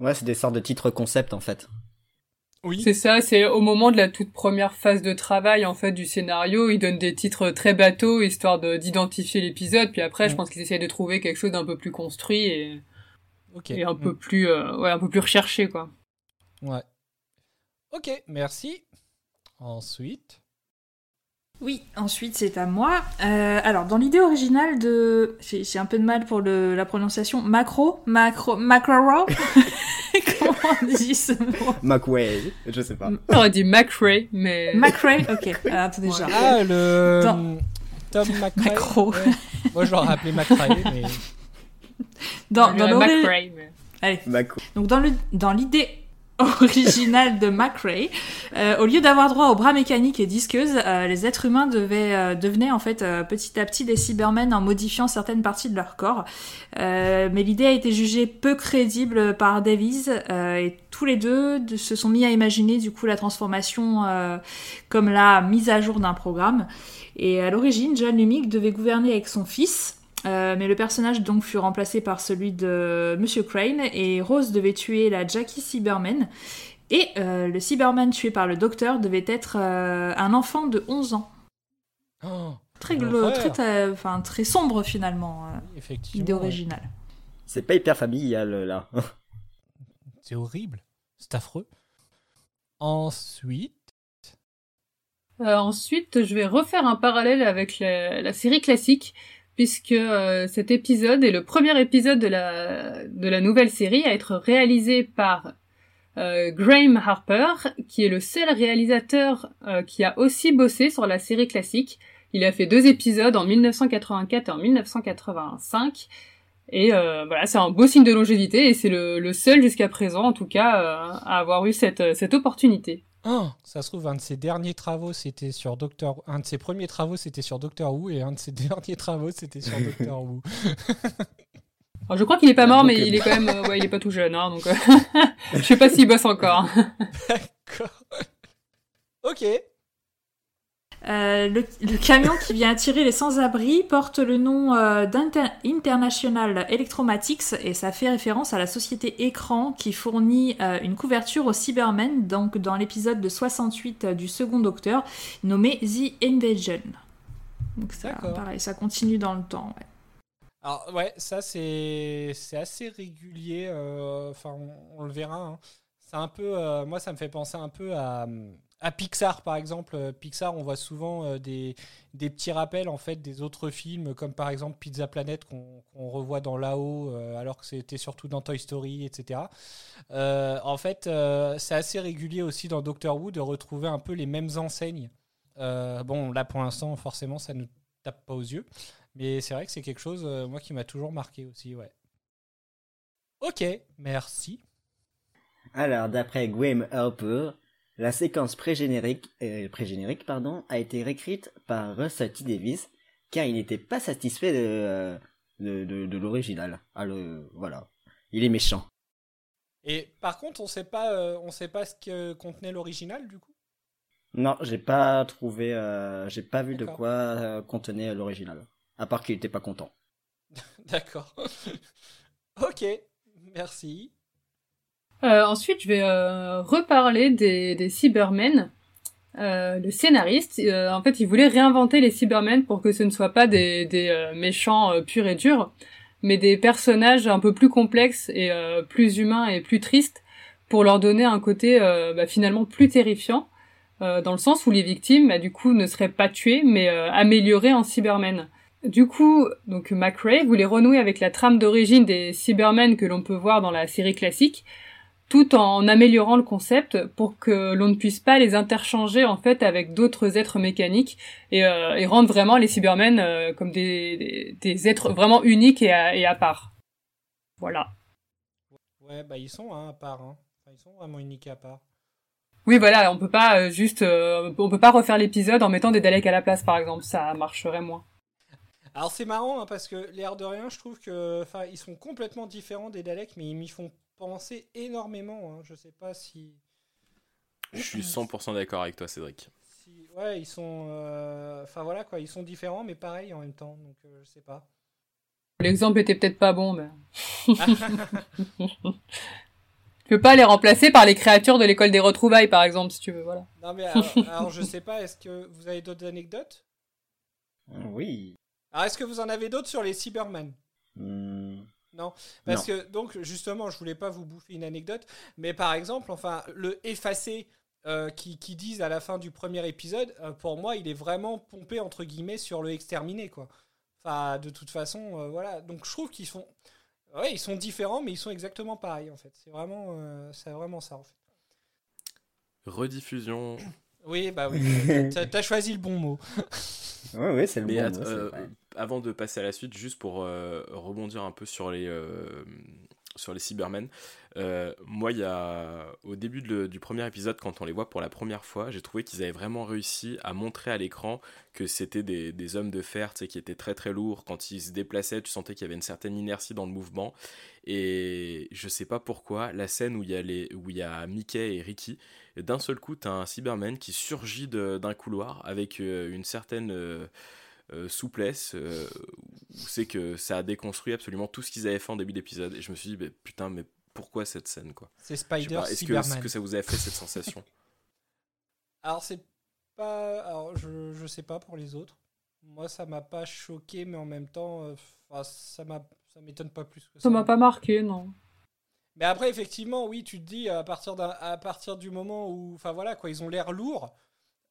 Ouais, c'est des sortes de titres concept en fait. Oui. C'est ça, c'est au moment de la toute première phase de travail en fait du scénario, ils donnent des titres très bateaux histoire de d'identifier l'épisode, puis après je Mm. pense qu'ils essayent de trouver quelque chose d'un peu plus construit et, un Mm. peu plus euh, ouais, un peu plus recherché quoi. Ouais. Ok, merci. Ensuite. Oui, ensuite c'est à moi. Euh, alors dans l'idée originale de, j'ai un peu de mal pour le, la prononciation, macro, macro, macro, [laughs] comment on dit ce mot McWay, je sais pas. On aurait dit McRae, mais Macrae, ok. Alors, [laughs] attendez, Ouais. je Ah, le. Dans- Tom McRae. Macro. ouais. Moi, je l'aurais appelé McRae, mais. Dans, On dans dirait l'ori- McRae, mais- Allez, Mac- Donc dans le dans l'idée originale de McRae, euh, au lieu d'avoir droit aux bras mécaniques et disqueuses, euh, les êtres humains devaient euh, devenaient en fait euh, petit à petit des Cybermen en modifiant certaines parties de leur corps. Euh, mais l'idée a été jugée peu crédible par Davies euh, et tous les deux de- se sont mis à imaginer du coup la transformation comme la mise à jour d'un programme. Et à l'origine, John Lumick devait gouverner avec son fils. Euh, mais le personnage donc fut remplacé par celui de Monsieur Crane et Rose devait tuer la Jackie Cyberman et euh, le Cyberman tué par le docteur devait être euh, un enfant de 11 ans. Oh, Très, très, très- enfin, très sombre finalement, euh, Effectivement. idée ouais. originale. C'est pas hyper familial là. [laughs] C'est horrible. C'est affreux. Ensuite. Euh, ensuite, je vais refaire un parallèle avec la, la série classique, puisque euh, cet épisode est le premier épisode de la, nouvelle série à être réalisé par euh, Graham Harper, qui est le seul réalisateur euh, qui a aussi bossé sur la série classique. Il a fait deux épisodes en 1984 et en 1985. Et euh, voilà, c'est un beau signe de longévité et c'est le, seul jusqu'à présent, en tout cas, à avoir eu cette opportunité. Oh, ça se trouve, un de ses derniers travaux, c'était sur Doctor... Un de ses premiers travaux, c'était sur Doctor Who, et un de ses [laughs] derniers travaux, c'était sur Doctor Who. [laughs] Alors, je crois qu'il est pas mort, mais il est quand même, euh, ouais, il est pas tout jeune, hein, donc euh, [laughs] je sais pas s'il bosse encore. D'accord. Ok. Euh, le, le camion qui vient attirer les sans-abri porte le nom euh, d'International Electromatics et ça fait référence à la société Écran qui fournit euh, une couverture aux Cybermen, donc dans l'épisode de 68 euh, du second Docteur, nommé The Invasion. Donc ça, pareil, ça continue dans le temps. ouais. Alors ouais, ça c'est assez régulier. Enfin, on, on le verra. hein. C'est un peu, moi, ça me fait penser un peu à, à Pixar par exemple. Euh, Pixar, on voit souvent euh, des, petits rappels en fait des autres films, comme par exemple Pizza Planet qu'on revoit dans là-haut, euh, alors que c'était surtout dans Toy Story, etc. En fait, c'est assez régulier aussi dans Doctor Who de retrouver un peu les mêmes enseignes. Bon, là pour l'instant, forcément, ça ne tape pas aux yeux. Mais c'est vrai que c'est quelque chose, moi, qui m'a toujours marqué aussi, ouais. Ok, merci. Alors, d'après Graham Harper, la séquence pré-générique, euh, pré-générique pardon, a été réécrite par Russell T. Davis car il n'était pas satisfait de, euh, de, de, de l'original. Alors, voilà. Il est méchant. Et par contre, on sait pas, euh, on sait pas ce que contenait l'original, du coup? Non, j'ai pas trouvé, euh, j'ai pas vu de quoi euh, contenait l'original. À part qu'il était pas content. [laughs] D'accord. [laughs] ok, merci. Euh, ensuite, je vais euh, reparler des, des Cybermen. Euh, le scénariste, euh, en fait, il voulait réinventer les Cybermen pour que ce ne soient pas des, des euh, méchants euh, purs et durs, mais des personnages un peu plus complexes et plus humains et plus tristes, pour leur donner un côté bah, finalement plus terrifiant, dans le sens où les victimes, bah, du coup, ne seraient pas tuées, mais améliorées en Cybermen. Du coup, donc McRae voulait renouer avec la trame d'origine des Cybermen que l'on peut voir dans la série classique, tout en améliorant le concept pour que l'on ne puisse pas les interchanger en fait avec d'autres êtres mécaniques et, euh, et rendre vraiment les Cybermen euh, comme des, des, des êtres vraiment uniques et à, et à part. Voilà. Ouais, bah ils sont hein, à part. Hein. Ils sont vraiment uniques à part. Oui, voilà, on peut pas euh, juste, euh, on peut pas refaire l'épisode en mettant des Daleks à la place, par exemple, ça marcherait moins. Alors c'est marrant hein, parce que l'air de rien, je trouve que, enfin, ils sont complètement différents des Daleks, mais ils m'y font penser énormément. hein. Je sais pas si, Je suis 100% d'accord avec toi, Cédric. si- ouais, ils sont, euh, enfin voilà quoi, ils sont différents, mais pareil en même temps. Donc euh, je sais pas. L'exemple était peut-être pas bon, mais. [laughs] Tu peux pas les remplacer par les créatures de l'école des retrouvailles, par exemple, si tu veux, voilà. non mais alors, [laughs] alors, je sais pas. Est-ce que vous avez d'autres anecdotes? Oui. Alors est-ce que vous en avez d'autres sur les Cybermen? Hmm. Non, parce Non. que donc justement, je voulais pas vous bouffer une anecdote, mais par exemple, enfin, le effacé euh, qui, qui disent à la fin du premier épisode, euh, pour moi, il est vraiment pompé entre guillemets sur le exterminé, quoi. Enfin, de toute façon, euh, voilà. Donc je trouve qu'ils sont, ouais, ils sont différents, mais ils sont exactement pareils en fait. C'est vraiment, euh, c'est vraiment ça en fait. Rediffusion. Oui, bah oui, [laughs] t'as- choisi le bon mot. Ouais, ouais, c'est le Mais bon mot, euh. Avant de passer à la suite, juste pour euh, rebondir un peu sur les, euh, sur les Cybermen, euh, moi, il y a, au début du premier épisode, quand on les voit pour la première fois, j'ai trouvé qu'ils avaient vraiment réussi à montrer à l'écran que c'était des, des hommes de fer, qui étaient très très lourds. Quand ils se déplaçaient, tu sentais qu'il y avait une certaine inertie dans le mouvement. Et je sais pas pourquoi, la scène où il y a, y a Mickey et Ricky, d'un seul coup, t'as un Cyberman qui surgit d'un couloir avec une certaine euh, souplesse, euh, c'est que ça a déconstruit absolument tout ce qu'ils avaient fait en début d'épisode. Et je me suis dit, mais putain, mais pourquoi cette scène, quoi? C'est Spider pas, Est-ce que, Cyberman. est-ce que ça vous a fait cette sensation? [laughs] Alors c'est pas, alors je, je sais pas pour les autres. Moi, ça m'a pas choqué, mais en même temps, euh, ça m'a, ça m'étonne pas plus que ça. Ça m'a pas marqué, non. Mais après, effectivement, oui, tu te dis à partir d'un, à partir du moment où, enfin voilà, quoi, ils ont l'air lourds,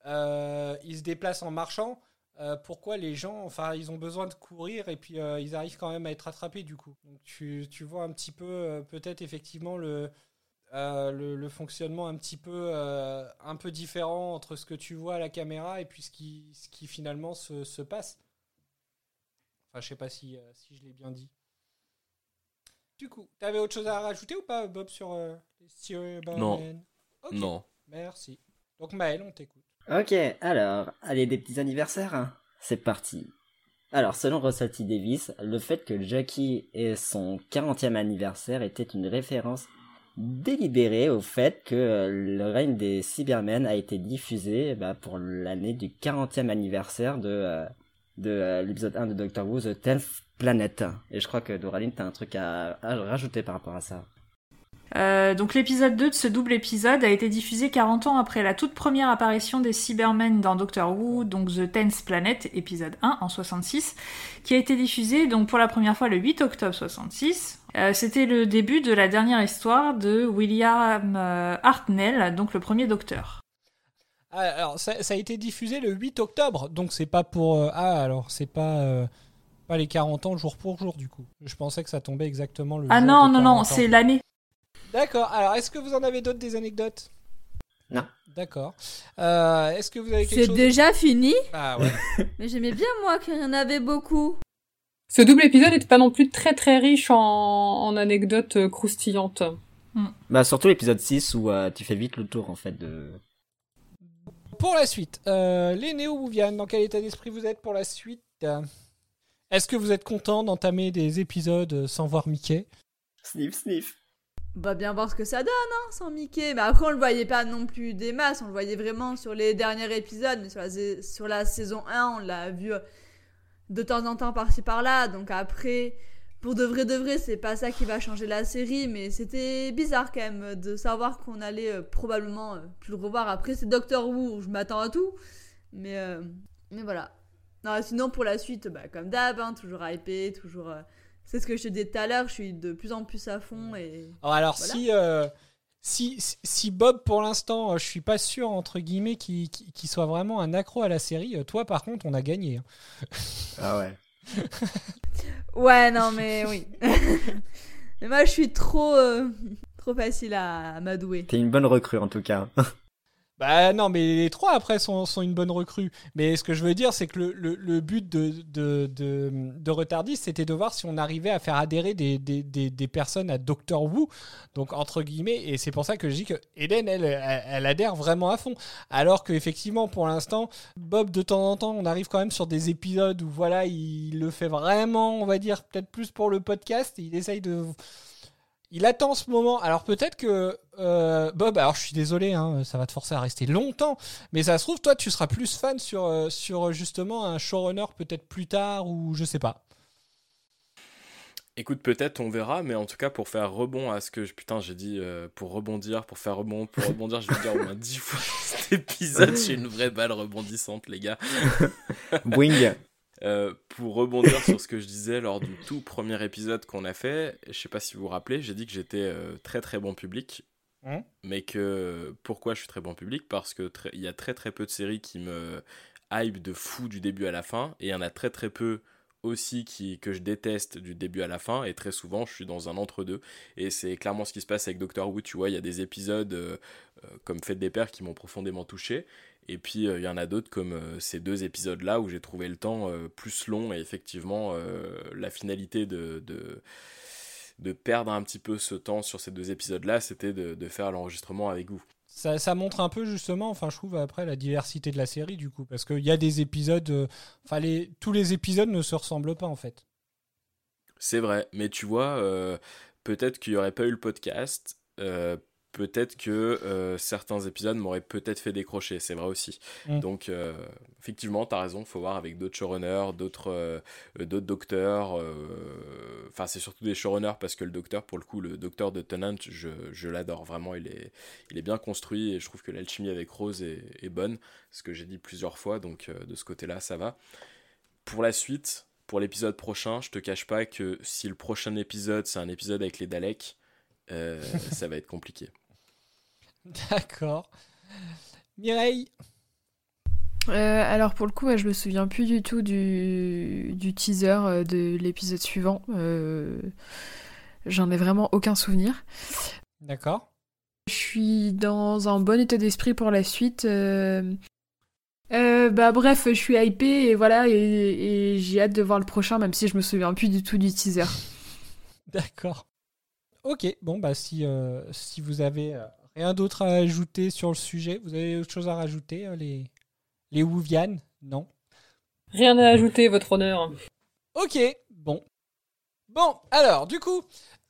euh, ils se déplacent en marchant. Euh, pourquoi les gens, enfin, ils ont besoin de courir et puis euh, ils arrivent quand même à être attrapés du coup. Donc tu, tu vois un petit peu, euh, peut-être effectivement le, le, le fonctionnement un petit peu, un peu différent entre ce que tu vois à la caméra et puis ce qui, ce qui finalement se, se passe. Enfin, je sais pas si, si je l'ai bien dit. Du coup, t'avais autre chose à rajouter ou pas, Bob, sur les Cybermen Non. Ok, Non. Merci. Donc Maël, on t'écoute. Ok, alors, allez, des petits anniversaires hein. C'est parti. Alors, selon T. Davis, le fait que Jackie ait son 40e anniversaire était une référence délibéré au fait que euh, le règne des Cybermen a été diffusé bah, pour l'année du 40e anniversaire de, euh, euh, l'épisode 1 de Doctor Who, The Tenth Planet. Et je crois que Doraline, t'as un truc à rajouter par rapport à ça. Euh, donc l'épisode 2 de ce double épisode a été diffusé 40 ans après la toute première apparition des Cybermen dans Doctor Who, donc The Tenth Planet, épisode 1 en 66, qui a été diffusé donc pour la première fois le 8 octobre 66. Euh, C'était le début de la dernière histoire de William euh, Hartnell, donc le premier Docteur. Ah, alors, ça, ça a été diffusé le 8 octobre, donc c'est pas pour. euh, ah, alors c'est pas. pas les 40 ans jour pour jour, du coup. Je pensais que ça tombait exactement le. Ah non, non, non, 40 ans. c'est l'année. D'accord, alors est-ce que vous en avez d'autres des anecdotes? Non. D'accord. Euh, est-ce que vous avez quelque C'est chose déjà fini? Ah ouais. [laughs] Mais j'aimais bien moi qu'il y en avait beaucoup. Ce double épisode n'était pas non plus très très riche en, en anecdotes croustillantes. Bah, surtout l'épisode 6 où euh, tu fais vite le tour en fait de. Pour la suite, euh, les néo-Bouvianes, dans quel état d'esprit vous êtes pour la suite? Est-ce que vous êtes content d'entamer des épisodes sans voir Mickey? Sniff, sniff. Va bien voir ce que ça donne, hein, sans Mickey. Mais après, on le voyait pas non plus des masses. On le voyait vraiment sur les derniers épisodes. Mais sur la, saison 1, on l'a vu euh, de temps en temps par-ci par-là. Donc après, pour de vrai de vrai, c'est pas ça qui va changer la série. Mais c'était bizarre quand même de savoir qu'on allait euh, probablement euh, plus le revoir. Après, c'est Doctor Who, je m'attends à tout. Mais, mais voilà. Non, sinon, pour la suite, bah, comme d'hab, hein, toujours hypé, toujours. C'est ce que je te disais tout à l'heure, je suis de plus en plus à fond et. Alors, alors, Voilà. si, euh, si, si- Bob, pour l'instant, euh, je suis pas sûr, entre guillemets, qu'il qu'il- qu'il soit vraiment un accro à la série, euh, toi, par contre, on a gagné. hein. Ah ouais. [laughs] Ouais, non, mais oui. [laughs] mais moi, je suis trop, euh, trop facile à, à m'adouer. T'es une bonne recrue en tout cas. Bah non, mais les trois après sont, sont une bonne recrue. Mais ce que je veux dire, c'est que le, le- le but de, de, de, de Retardis, c'était de voir si on arrivait à faire adhérer des, des, des, des personnes à Doctor Who. Donc, entre guillemets, et c'est pour ça que je dis que Hélène, elle, elle, elle adhère vraiment à fond. Alors qu'effectivement, pour l'instant, Bob, de temps en temps, on arrive quand même sur des épisodes où, voilà, il le fait vraiment, on va dire, peut-être plus pour le podcast. Il essaye de il attend ce moment. Alors peut-être que euh, Bob, alors je suis désolé, hein, ça va te forcer à rester longtemps, mais ça se trouve, toi, tu seras plus fan sur, euh, sur justement un showrunner peut-être plus tard ou je sais pas. Écoute, peut-être, on verra, mais en tout cas, pour faire rebond à ce que je, putain, j'ai dit, euh, pour rebondir, pour faire rebond, pour rebondir, je vais dire au moins 10 fois cet épisode, [laughs] j'ai une vraie balle rebondissante, les gars. Boing. Euh, pour rebondir sur ce que je disais lors du tout premier épisode qu'on a fait, je sais pas si vous vous rappelez, j'ai dit que j'étais euh, très très bon public, Hein mais que pourquoi je suis très bon public? Parce que très- il y a très très peu de séries qui me hype de fou du début à la fin, et il y en a très très peu aussi qui, que je déteste du début à la fin, et très souvent je suis dans un entre-deux, et c'est clairement ce qui se passe avec Doctor Who, tu vois, il y a des épisodes euh, euh, comme Fête des Pères qui m'ont profondément touché, et puis euh, il y en a d'autres comme euh, ces deux épisodes-là où j'ai trouvé le temps euh, plus long, et effectivement la finalité de... de de perdre un petit peu ce temps sur ces deux épisodes-là, c'était de, de faire l'enregistrement avec vous. Ça, ça montre un peu justement, enfin je trouve après la diversité de la série du coup, parce qu'il y a des épisodes, euh, enfin les, tous les épisodes ne se ressemblent pas en fait. C'est vrai, mais tu vois, euh, peut-être qu'il n'y aurait pas eu le podcast, euh, peut-être que euh, certains épisodes m'auraient peut-être fait décrocher, c'est vrai aussi. Mm. Donc, euh, effectivement, tu as raison, faut voir avec d'autres showrunners, d'autres euh, d'autres docteurs. euh, Enfin, c'est surtout des showrunners parce que le docteur, pour le coup, le docteur de Tennant, je, je l'adore vraiment, il est, il est bien construit et je trouve que l'alchimie avec Rose est, est bonne, ce que j'ai dit plusieurs fois, donc de ce côté-là, ça va. Pour la suite, pour l'épisode prochain, je te cache pas que si le prochain épisode c'est un épisode avec les Daleks, euh, ça va être compliqué. D'accord. Mireille Euh, alors pour le coup, je me souviens plus du tout du, du teaser euh, de l'épisode suivant. Euh, J'en ai vraiment aucun souvenir. D'accord. Je suis dans un bon état d'esprit pour la suite. euh. Euh, bah bref, je suis hypée et voilà, et, et j'ai hâte de voir le prochain, même si je me souviens plus du tout du teaser. D'accord. Ok, bon, bah si, euh, si vous avez euh, rien d'autre à ajouter sur le sujet, vous avez autre chose à rajouter, euh, les, les Wouvianes Non? Rien à ajouter, votre honneur. Ok, bon. Bon, alors, du coup,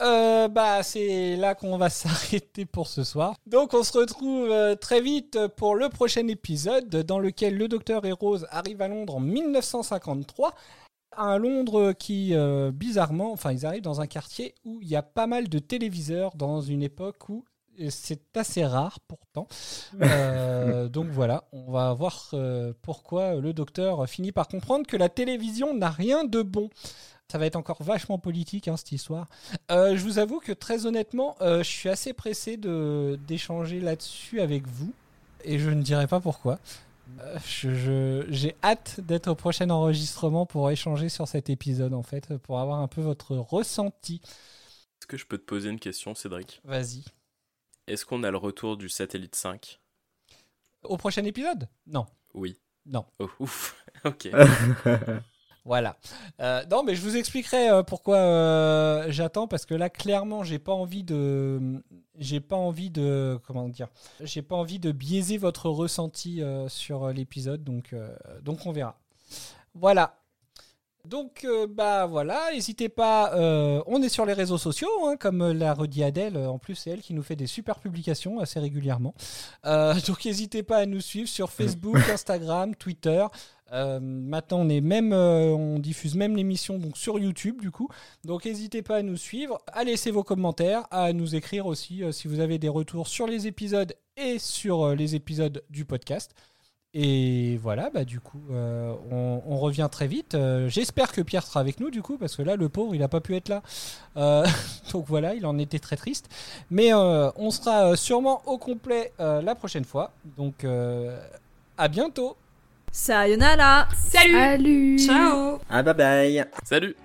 euh, bah, c'est là qu'on va [laughs] s'arrêter pour ce soir. Donc, on se retrouve euh, très vite pour le prochain épisode dans lequel le docteur et Rose arrivent à Londres en 1953. Un Londres qui, euh, bizarrement, enfin, ils arrivent dans un quartier où il y a pas mal de téléviseurs dans une époque où c'est assez rare pourtant. [laughs] Euh, donc voilà, on va voir euh, pourquoi le docteur finit par comprendre que la télévision n'a rien de bon. Ça va être encore vachement politique hein, cette histoire. Euh, je vous avoue que très honnêtement, je suis assez pressé d'échanger là-dessus avec vous et je ne dirai pas pourquoi. Je- J'ai hâte d'être au prochain enregistrement pour échanger sur cet épisode en fait, pour avoir un peu votre ressenti. Est-ce que je peux te poser une question, Cédric? Vas-y. Est-ce qu'on a le retour du satellite 5 Au prochain épisode? Non. Oui. Non. Oh, ouf. [laughs] ok. [laughs] Voilà. Euh, non, mais je vous expliquerai euh, pourquoi euh, j'attends parce que là, clairement, j'ai pas envie de, j'ai pas envie de, comment dire, j'ai pas envie de biaiser votre ressenti euh, sur l'épisode, donc, donc on verra. Voilà. Donc, bah voilà, n'hésitez pas, on est sur les réseaux sociaux, hein, comme l'a redit Adèle, en plus c'est elle qui nous fait des super publications assez régulièrement. [laughs] Donc n'hésitez pas à nous suivre sur Facebook, [laughs] Instagram, Twitter. Euh, maintenant, on même, euh, on diffuse même l'émission donc sur YouTube du coup. Donc n'hésitez pas à nous suivre, à laisser vos commentaires, à nous écrire aussi euh, si vous avez des retours sur les épisodes et sur les épisodes du podcast. Et voilà, bah du coup, on, on revient très vite. J'espère que Pierre sera avec nous du coup, parce que là, le pauvre, il n'a pas pu être là. [laughs] Donc voilà, il en était très triste. Mais on sera sûrement au complet la prochaine fois. Donc à bientôt. Sayonara. Salut. Salut. Ciao. Ah bye bye. Salut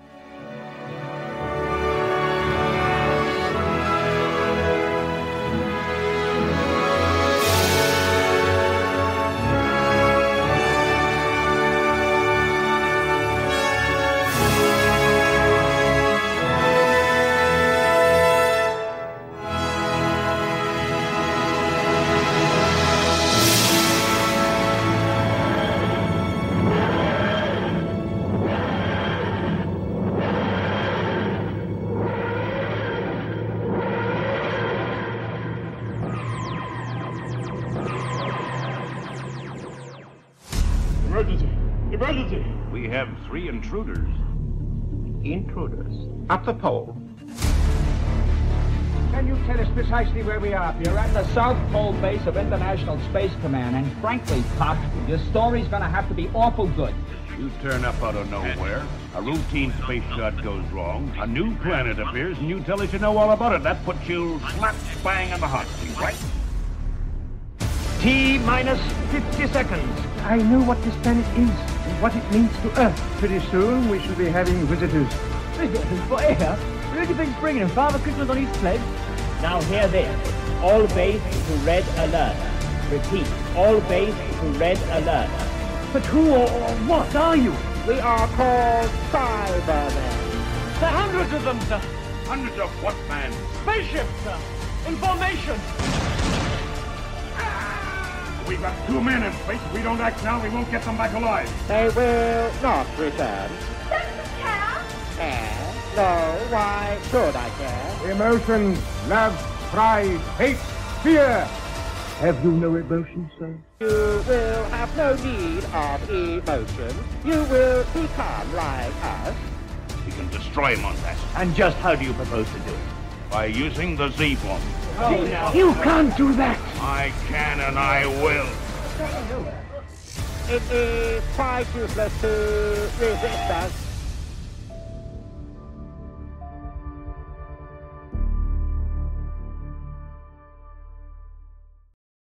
Intruders? At the pole. Can you tell us precisely where we are? You're at the South Pole base of International Space Command, and frankly, Pop, your story's gonna have to be awful good. You turn up out of nowhere, a routine space shot goes wrong, a new planet appears, and you tell us you know all about it. That puts you slap bang in the hot seat, right? T minus 50 seconds. I know what this planet is and what it means to Earth. Pretty soon we should be having visitors. For air? Where do you think's bringing him? Father Christmas on his sled? Now hear this. All base to red alert. Repeat. All base to red alert. But who or, or what are you? We are called Cybermen. There are hundreds of them, sir. Hundreds of what, man? Spaceships, sir. Information. Ah! We've got two men in space. If we don't act now, we won't get them back alive. They will not return. Care? No, why should I care? Emotions, love, pride, hate, fear. Have you no emotions, sir? You will have no need of emotion. You will become like us. We can destroy him on that. And just how do you propose to do it? By using the Z-bomb. Oh, no. You can't do that. I can and I will. It is quite useless to resist us.